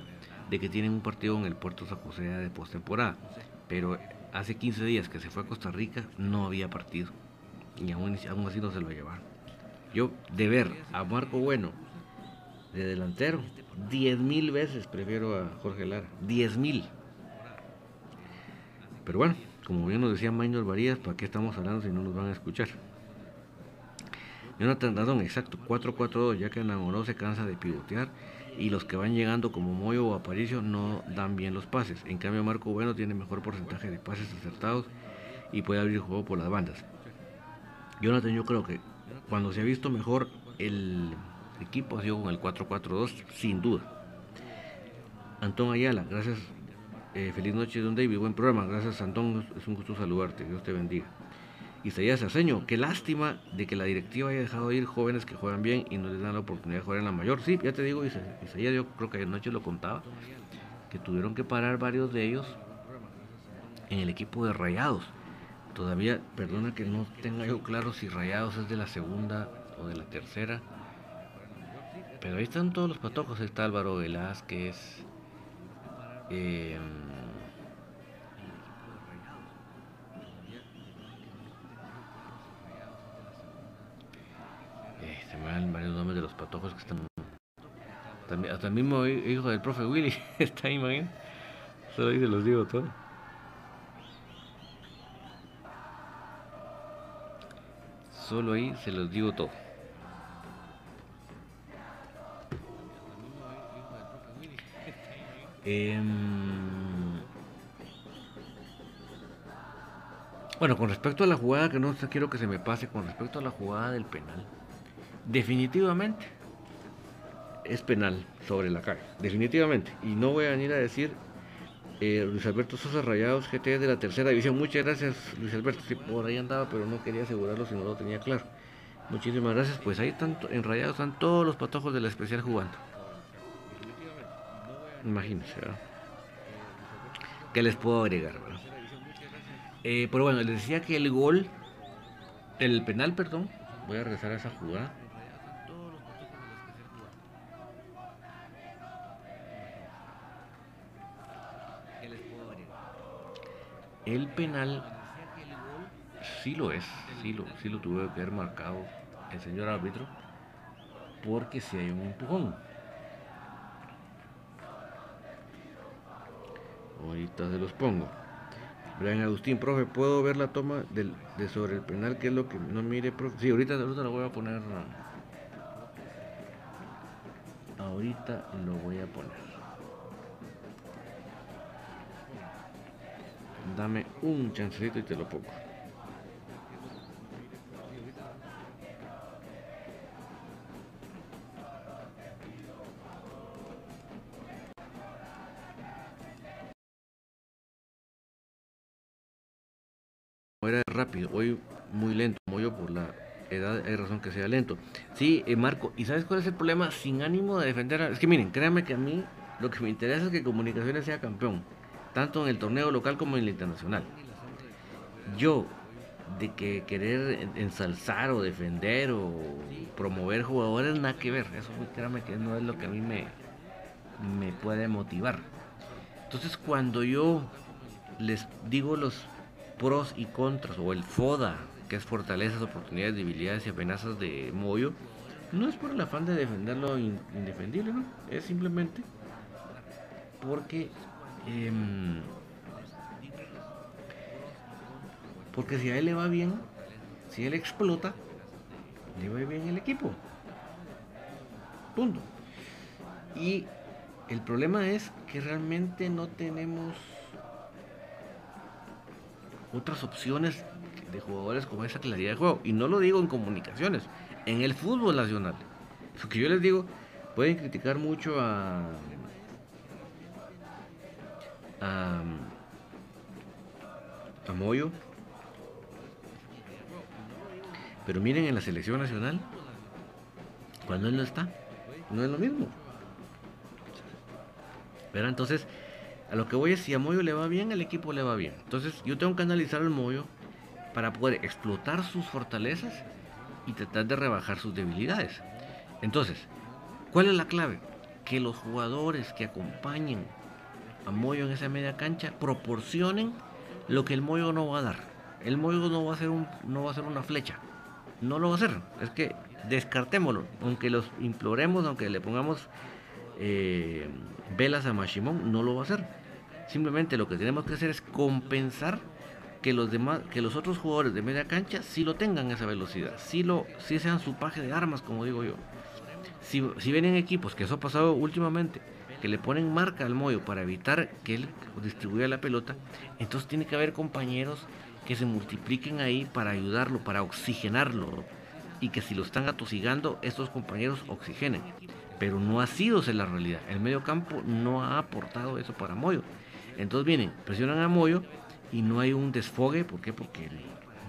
S1: de que tienen un partido en el Puerto José de postemporada, pero hace 15 días que se fue a Costa Rica no había partido y aún, aún así no se lo llevaron. Yo de ver a Marco Bueno de delantero, 10 mil veces prefiero a Jorge Lara, 10 mil. Pero bueno, como bien nos decía Maynor Varías, ¿para qué estamos hablando si no nos van a escuchar? Jonathan Dadón, exacto, 4-4-2, ya que Namoró se cansa de pivotear y los que van llegando como Moyo o Aparicio no dan bien los pases. En cambio, Marco Bueno tiene mejor porcentaje de pases acertados y puede abrir juego por las bandas. Jonathan, yo creo que cuando se ha visto mejor el equipo ha sido con el 4-4-2, sin duda. Antón Ayala, gracias. Eh, feliz noche, don David. Buen programa. Gracias, Antón. Es un gusto saludarte. Dios te bendiga. Isaías Aceño, qué lástima de que la directiva haya dejado ir jóvenes que juegan bien y no les dan la oportunidad de jugar en la mayor. Sí, ya te digo, Isaías, yo creo que anoche lo contaba, que tuvieron que parar varios de ellos en el equipo de Rayados. Todavía, perdona que no tenga yo claro si Rayados es de la segunda o de la tercera. Pero ahí están todos los patojos, está Álvaro Velázquez. Eh, varios nombres de los patojos que están. Hasta el mismo hijo del profe Willy está ahí, imagínate. Solo ahí se los digo todo. Solo ahí se los digo todo. Eh, bueno, con respecto a la jugada, que no quiero que se me pase, con respecto a la jugada del penal, definitivamente es penal sobre la calle, definitivamente. Y no voy a venir a decir eh, Luis Alberto Sosa Rayados GT de la tercera división. Muchas gracias, Luis Alberto. Sí, por ahí andaba, pero no quería asegurarlo si no lo tenía claro. Muchísimas gracias. Pues ahí están, en Rayados están todos los patojos de la especial jugando. Imagínense, ¿verdad? ¿Qué les puedo agregar? Eh, pero bueno, les decía que el gol, el penal, perdón, voy a regresar a esa jugada. El penal sí lo es, sí lo, sí lo tuve que haber marcado el señor árbitro, porque si hay un empujón. Ahorita se los pongo. Brian Agustín, profe, ¿puedo ver la toma del, de sobre el penal? ¿Qué es lo que no mire, profe? Sí, ahorita, ahorita lo voy a poner. Ahorita lo voy a poner. Dame un chancecito y te lo pongo. Era rápido, hoy muy lento, como yo por la edad hay razón que sea lento. Sí, eh, Marco, ¿y sabes cuál es el problema? Sin ánimo de defender, es que miren, créanme que a mí lo que me interesa es que Comunicaciones sea campeón tanto en el torneo local como en el internacional. Yo, de que querer ensalzar o defender o promover jugadores, nada que ver. Eso, créame que no es lo que a mí me, me puede motivar. Entonces, cuando yo les digo los pros y contras, o el FODA, que es fortalezas, oportunidades, debilidades y amenazas de Moyo, no es por el afán de defenderlo indefendible, ¿no? Es simplemente porque Em, porque si a él le va bien, si él explota, le va bien el equipo. Punto. Y el problema es que realmente no tenemos otras opciones de jugadores con esa claridad de juego. Y no lo digo en comunicaciones, en el fútbol nacional. Lo que yo les digo, pueden criticar mucho a a, a Moyo. Pero miren en la selección nacional, cuando él no está, no es lo mismo. Pero entonces, a lo que voy es, si a Moyo le va bien, el equipo le va bien. Entonces, yo tengo que analizar al Moyo para poder explotar sus fortalezas y tratar de rebajar sus debilidades. Entonces, ¿cuál es la clave? Que los jugadores que acompañen a Moyo en esa media cancha proporcionen lo que el Moyo no va a dar. El Moyo no va a ser un, no va a ser una flecha. No lo va a hacer. Es que descartémoslo. Aunque los imploremos, aunque le pongamos eh, velas a Mashimon, no lo va a hacer. Simplemente lo que tenemos que hacer es compensar que los demás, que los otros jugadores de media cancha sí lo tengan esa velocidad, sí lo, sí sean su paje de armas, como digo yo. Si, si vienen equipos, que eso ha pasado últimamente, que le ponen marca al Moyo para evitar que él distribuya la pelota, entonces tiene que haber compañeros que se multipliquen ahí para ayudarlo, para oxigenarlo, y que si lo están atosigando, estos compañeros oxigenen. Pero no ha sido esa la realidad. El medio campo no ha aportado eso para Moyo. Entonces vienen, presionan a Moyo y no hay un desfogue. ¿Por qué? Porque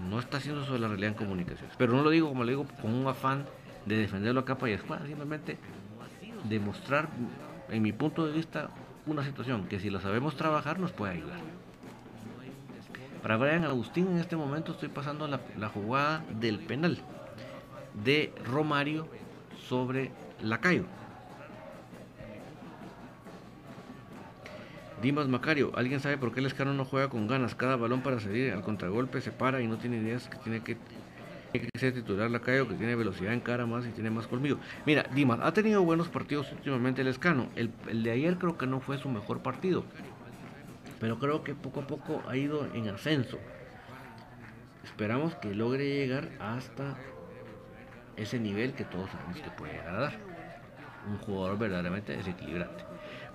S1: no está haciendo eso de la realidad en comunicaciones. Pero no lo digo, como le digo, con un afán de defenderlo a capa y simplemente demostrar en mi punto de vista, una situación que si la sabemos trabajar nos puede ayudar. Para Brian Agustín en este momento estoy pasando la, jugada del penal de Romario sobre Lacayo. Dimas Macario, ¿alguien sabe por qué el escano no juega con ganas? Cada balón para salir al contragolpe se para y no tiene ideas que tiene que que ser titular Lacayo, que tiene velocidad en cara más y tiene más colmillo. Mira, Dimas, ha tenido buenos partidos últimamente el Escano. El, de ayer creo que no fue su mejor partido. Pero creo que poco a poco ha ido en ascenso. Esperamos que logre llegar hasta ese nivel que todos sabemos que puede llegar a dar. Un jugador verdaderamente desequilibrante.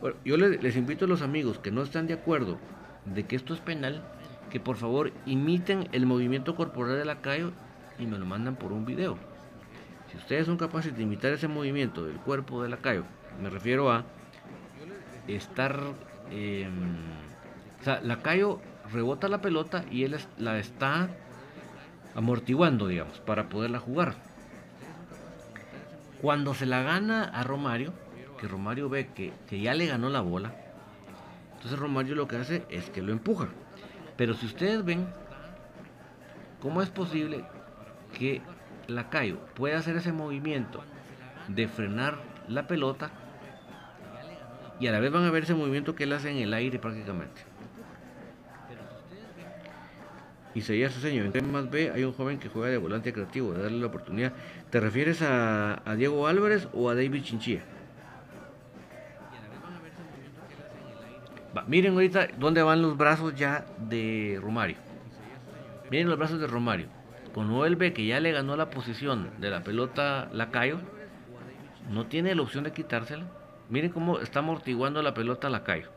S1: Bueno, yo les, les invito a los amigos que no están de acuerdo de que esto es penal, que por favor imiten el movimiento corporal de lacayo y me lo mandan por un video. Si ustedes son capaces de imitar ese movimiento del cuerpo de lacayo, me refiero a estar... Eh, o sea, lacayo rebota la pelota y él la está amortiguando, digamos, para poderla jugar. Cuando se la gana a Romario, que Romario ve que, que ya le ganó la bola, entonces Romario lo que hace es que lo empuja. Pero si ustedes ven, ¿cómo es posible que Lacayo pueda hacer ese movimiento de frenar la pelota y a la vez van a ver ese movimiento que él hace en el aire prácticamente? Y seguía su señor. En más B hay un joven que juega de volante creativo, de darle la oportunidad. ¿Te refieres a, Diego Álvarez o a David Chinchilla? miren ahorita dónde van los brazos ya de Romario. Miren los brazos de Romario. Cuando él ve que ya le ganó la posición de la pelota Lacayo, no tiene la opción de quitársela. Miren cómo está amortiguando la pelota Lacayo.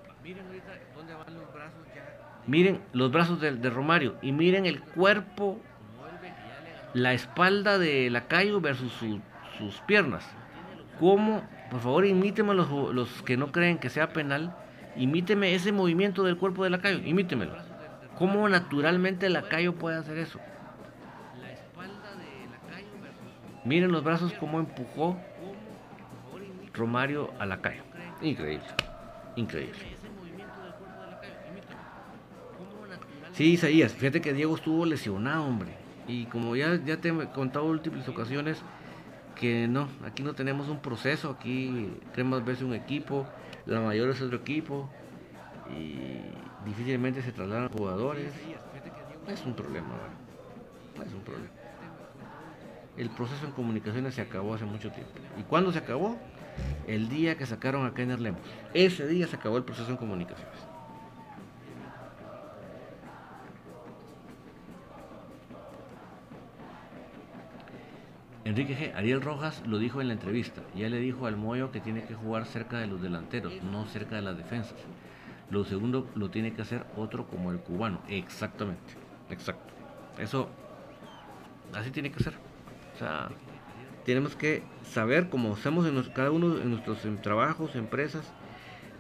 S1: Miren los brazos de, Romario y miren el cuerpo, la espalda de Lacayo versus sus piernas. ¿Cómo? Por favor, imítenme los, los que no creen que sea penal Imíteme ese movimiento del cuerpo de lacayo, imítemelo. ¿Cómo naturalmente lacayo puede hacer eso? Miren los brazos cómo empujó Romario a lacayo. Increíble, increíble. Sí, Isaías, fíjate que Diego estuvo lesionado, hombre. Y como ya, ya te he contado múltiples ocasiones, que no, aquí no tenemos un proceso, aquí tenemos veces un equipo, la mayor es otro equipo y difícilmente se trasladan jugadores. Es un problema, es un problema. El proceso en comunicaciones se acabó hace mucho tiempo. ¿Y cuándo se acabó? El día que sacaron a Kenner Lemos. Ese día se acabó el proceso en comunicaciones. Enrique G. Ariel Rojas lo dijo en la entrevista. Ya le dijo al Moyo que tiene que jugar cerca de los delanteros, no cerca de las defensas. Lo segundo lo tiene que hacer otro como el cubano. Exactamente. Exacto. Eso así tiene que ser. O sea, tenemos que saber, como hacemos en cada uno de nuestros trabajos, empresas,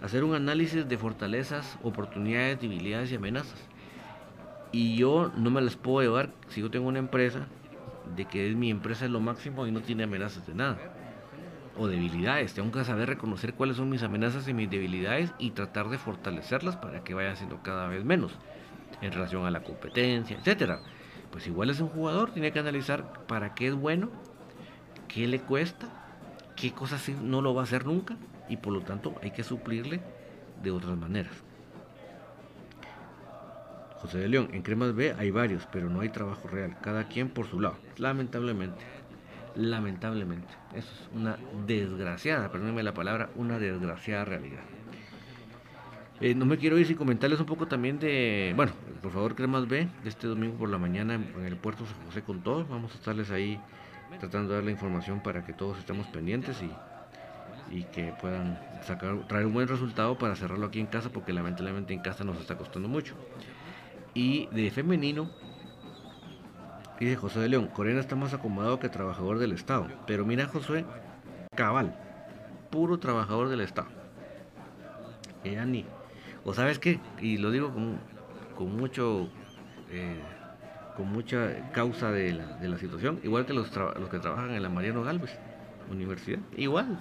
S1: hacer un análisis de fortalezas, oportunidades, debilidades y amenazas. Y yo no me las puedo llevar si yo tengo una empresa de que mi empresa es lo máximo y no tiene amenazas de nada. O debilidades. Tengo que saber reconocer cuáles son mis amenazas y mis debilidades y tratar de fortalecerlas para que vaya siendo cada vez menos en relación a la competencia, etcétera. Pues igual es un jugador, tiene que analizar para qué es bueno, qué le cuesta, qué cosas no lo va a hacer nunca y por lo tanto hay que suplirle de otras maneras. José de León, en Cremas B hay varios, pero no hay trabajo real, cada quien por su lado. Lamentablemente, lamentablemente. Eso es una desgraciada, perdónenme la palabra, una desgraciada realidad. Eh, no me quiero ir sin comentarles un poco también de, bueno, por favor, Cremas B, este domingo por la mañana en, el puerto San José con todos. Vamos a estarles ahí tratando de dar la información para que todos estemos pendientes y, y que puedan sacar, traer un buen resultado para cerrarlo aquí en casa, porque lamentablemente en casa nos está costando mucho. Y de femenino, dice José de León, Corena está más acomodado que trabajador del Estado. Pero mira José, cabal, puro trabajador del Estado. Ella ni. O sabes qué, y lo digo con, con mucho. Eh, con mucha causa de la, situación, igual que los, los, que trabajan en la Mariano Galvez Universidad, igual.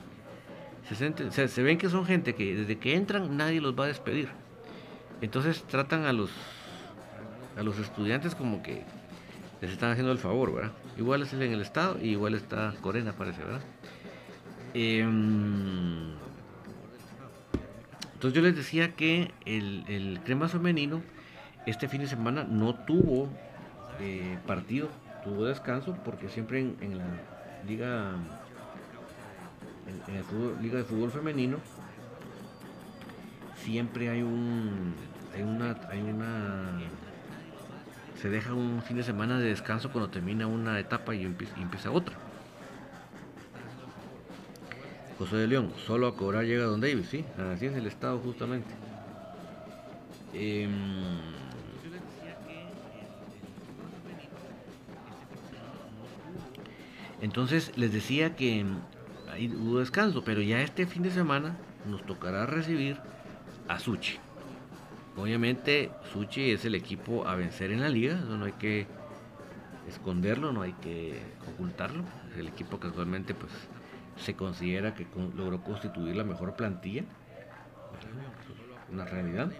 S1: Se, se ven que son gente que desde que entran nadie los va a despedir. Entonces tratan a los a los estudiantes como que les están haciendo el favor, ¿verdad? Igual es en el Estado y igual está Corena, parece, ¿verdad? Em, entonces yo les decía que el, el crema femenino este fin de semana no tuvo eh, partido, tuvo descanso porque siempre en, la liga en, la liga de fútbol femenino siempre hay un hay una hay una se deja un fin de semana de descanso cuando termina una etapa y empieza, otra. José de León, solo a cobrar llega Don David, sí, así es el Estado justamente. Em, entonces les decía que ahí hubo descanso, pero ya este fin de semana nos tocará recibir a Suchi. Obviamente Suchi es el equipo a vencer en la liga, eso no hay que esconderlo, no hay que ocultarlo. Es el equipo que actualmente pues se considera que logró constituir la mejor plantilla, una realidad.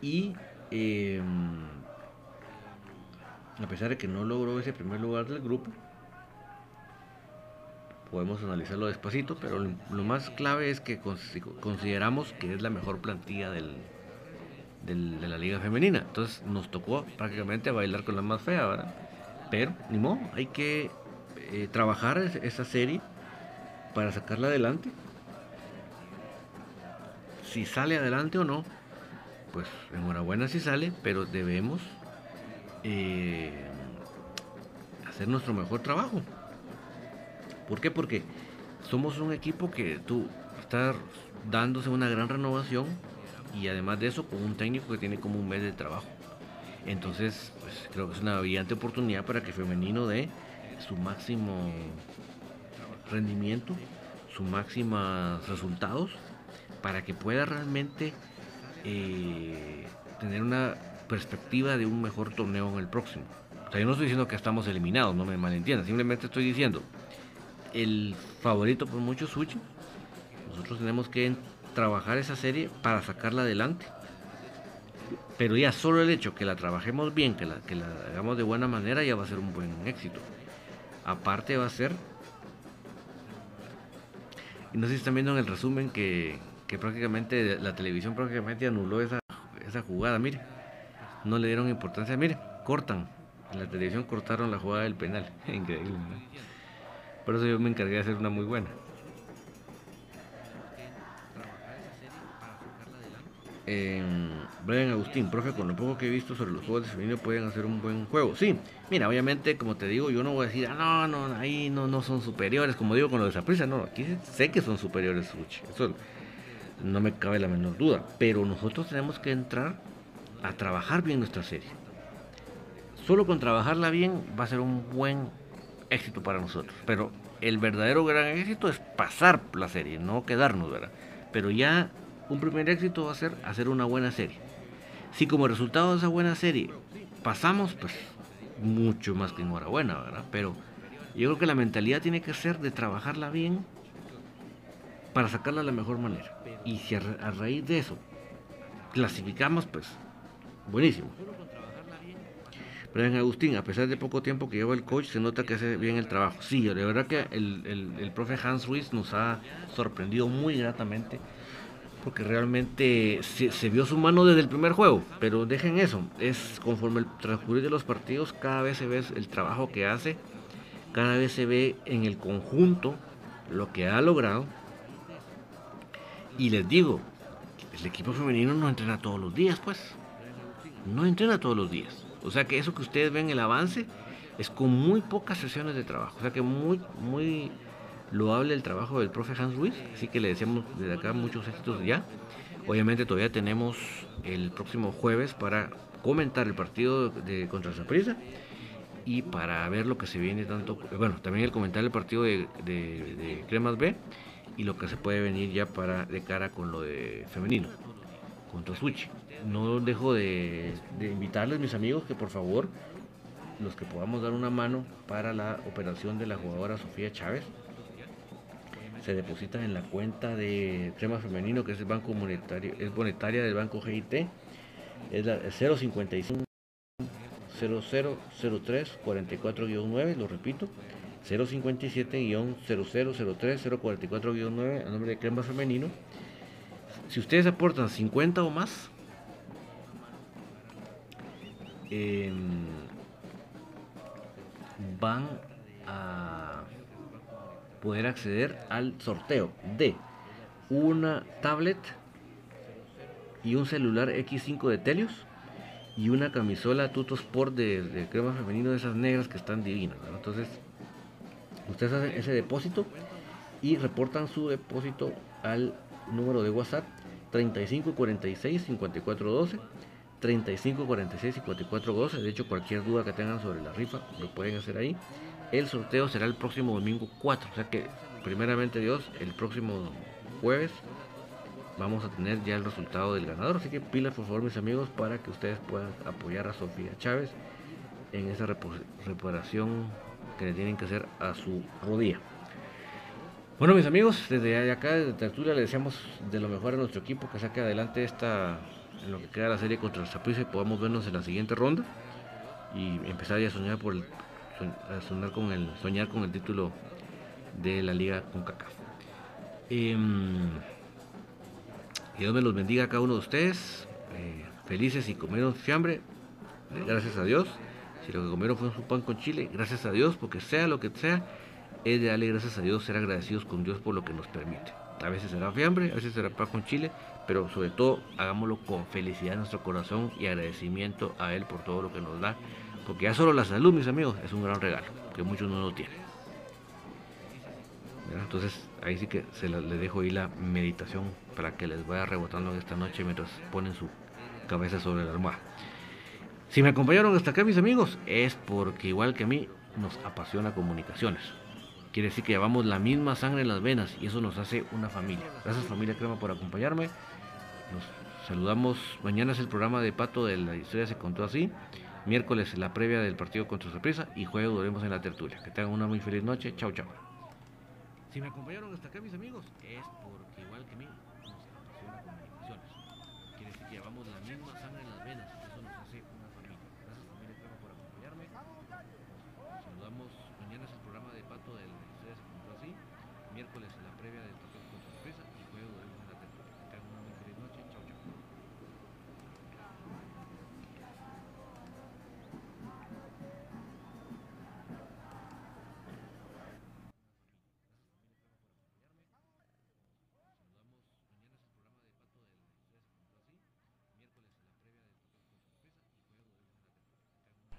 S1: Y em, a pesar de que no logró ese primer lugar del grupo, podemos analizarlo despacito, pero lo, más clave es que consideramos que es la mejor plantilla del, de la liga femenina. Entonces nos tocó prácticamente bailar con la más fea, ¿verdad? Pero, ni modo, hay que eh, trabajar esa serie para sacarla adelante. Si sale adelante o no, pues enhorabuena si sale, pero debemos eh, hacer nuestro mejor trabajo. ¿Por qué? Porque somos un equipo que tú está dándose una gran renovación y además de eso con un técnico que tiene como un mes de trabajo. Entonces, pues, creo que es una brillante oportunidad para que Femenino dé su máximo rendimiento, sus máximos resultados, para que pueda realmente eh, tener una perspectiva de un mejor torneo en el próximo. O sea, yo no estoy diciendo que estamos eliminados, no me malentiendan, simplemente estoy diciendo, el favorito por muchos Suchi, nosotros tenemos que trabajar esa serie para sacarla adelante. Pero ya solo el hecho que la trabajemos bien, que la, que la hagamos de buena manera, ya va a ser un buen éxito. Aparte va a ser... No sé si están viendo en el resumen que, que prácticamente la televisión prácticamente anuló esa, esa jugada. Mire, no le dieron importancia. Mire, cortan. En la televisión cortaron la jugada del penal. Increíble. Por eso yo me encargué de hacer una muy buena. Eh, Brian Agustín, profe, con lo poco que he visto sobre los juegos de femenino pueden hacer un buen juego. Sí, mira, obviamente, como te digo, yo no voy a decir, ah, no, no, ahí no, no son superiores, como digo con lo de Saprisa, no, aquí sé que son superiores, eso no me cabe la menor duda, pero nosotros tenemos que entrar a trabajar bien nuestra serie. Solo con trabajarla bien va a ser un buen éxito para nosotros, pero el verdadero gran éxito es pasar la serie, no quedarnos, ¿verdad? Pero ya un primer éxito va a ser hacer una buena serie. Si como resultado de esa buena serie pasamos, pues mucho más que enhorabuena, ¿verdad? Pero yo creo que la mentalidad tiene que ser de trabajarla bien para sacarla de la mejor manera. Y si a, raíz de eso clasificamos, pues buenísimo. Pero en Agustín, a pesar de poco tiempo que lleva el coach, se nota que hace bien el trabajo. Sí, de verdad que el, el, el profe Hans Ruiz nos ha sorprendido muy gratamente porque realmente se, vio su mano desde el primer juego, pero dejen eso, es conforme el transcurrir de los partidos, cada vez se ve el trabajo que hace, cada vez se ve en el conjunto lo que ha logrado. Y les digo, el equipo femenino no entrena todos los días, pues. No entrena todos los días. O sea que eso que ustedes ven, el avance, es con muy pocas sesiones de trabajo. O sea que muy, muy loable el trabajo del profe Hans Ruiz, así que le deseamos desde acá muchos éxitos ya. Obviamente todavía tenemos el próximo jueves para comentar el partido de contra Zaprisa y para ver lo que se viene tanto, bueno, también el comentar el partido de, de, Cremas B y lo que se puede venir ya para de cara con lo de femenino contra Switch. No dejo de, de invitarles mis amigos que por favor los que podamos dar una mano para la operación de la jugadora Sofía Chávez se depositan en la cuenta de Crema Femenino, que es el Banco Monetario, es monetaria del Banco GIT, es la 055 0003 44-9, lo repito, 057-0003 044-9 a nombre de Crema Femenino. Si ustedes aportan 50 o más, em, van a poder acceder al sorteo de una tablet y un celular X5 de Telios y una camisola Tuto Sport de, crema femenino de esas negras que están divinas. Entonces, ustedes hacen ese depósito y reportan su depósito al número de WhatsApp 3546 5412 3546 5412 de hecho cualquier duda que tengan sobre la rifa lo pueden hacer ahí el sorteo será el próximo domingo 4 o sea que primeramente Dios el próximo jueves vamos a tener ya el resultado del ganador. Así que pilas por favor mis amigos para que ustedes puedan apoyar a Sofía Chávez en esa reparación que le tienen que hacer a su rodilla. Bueno, mis amigos, desde acá, desde Tertulia, le deseamos de lo mejor a nuestro equipo que saque adelante esta, en lo que queda la serie contra el Zaprisa y podamos vernos en la siguiente ronda y empezar ya a soñar por el, soñar con el, soñar con el título de la Liga con. Eh, Dios me los bendiga a cada uno de ustedes, eh, felices y comieron fiambre, gracias a Dios. Si lo que comieron fue su pan con chile, gracias a Dios, porque sea lo que sea es de darle gracias a Dios, ser agradecidos con Dios por lo que nos permite. A veces será fiambre, a veces será pan con chile, pero sobre todo hagámoslo con felicidad en nuestro corazón y agradecimiento a Él por todo lo que nos da. Porque ya solo la salud, mis amigos, es un gran regalo, que muchos no lo tienen. Entonces ahí sí que se les dejo ahí la meditación para que les vaya rebotando esta noche mientras ponen su cabeza sobre la almohada. Si me acompañaron hasta acá mis amigos, es porque igual que a mí nos apasiona comunicaciones. Quiere decir que llevamos la misma sangre en las venas y eso nos hace una familia. Gracias familia Crema por acompañarme. Nos saludamos. Mañana es el programa de Pato de la historia se contó así. Miércoles la previa del partido contra sorpresa y jueves volvemos en la tertulia. Que tengan una muy feliz noche. Chao, chao. Si me acompañaron hasta acá mis amigos, es porque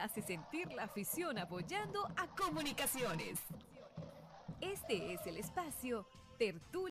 S2: Hace sentir la afición apoyando a comunicaciones. Este es el espacio Tertulia.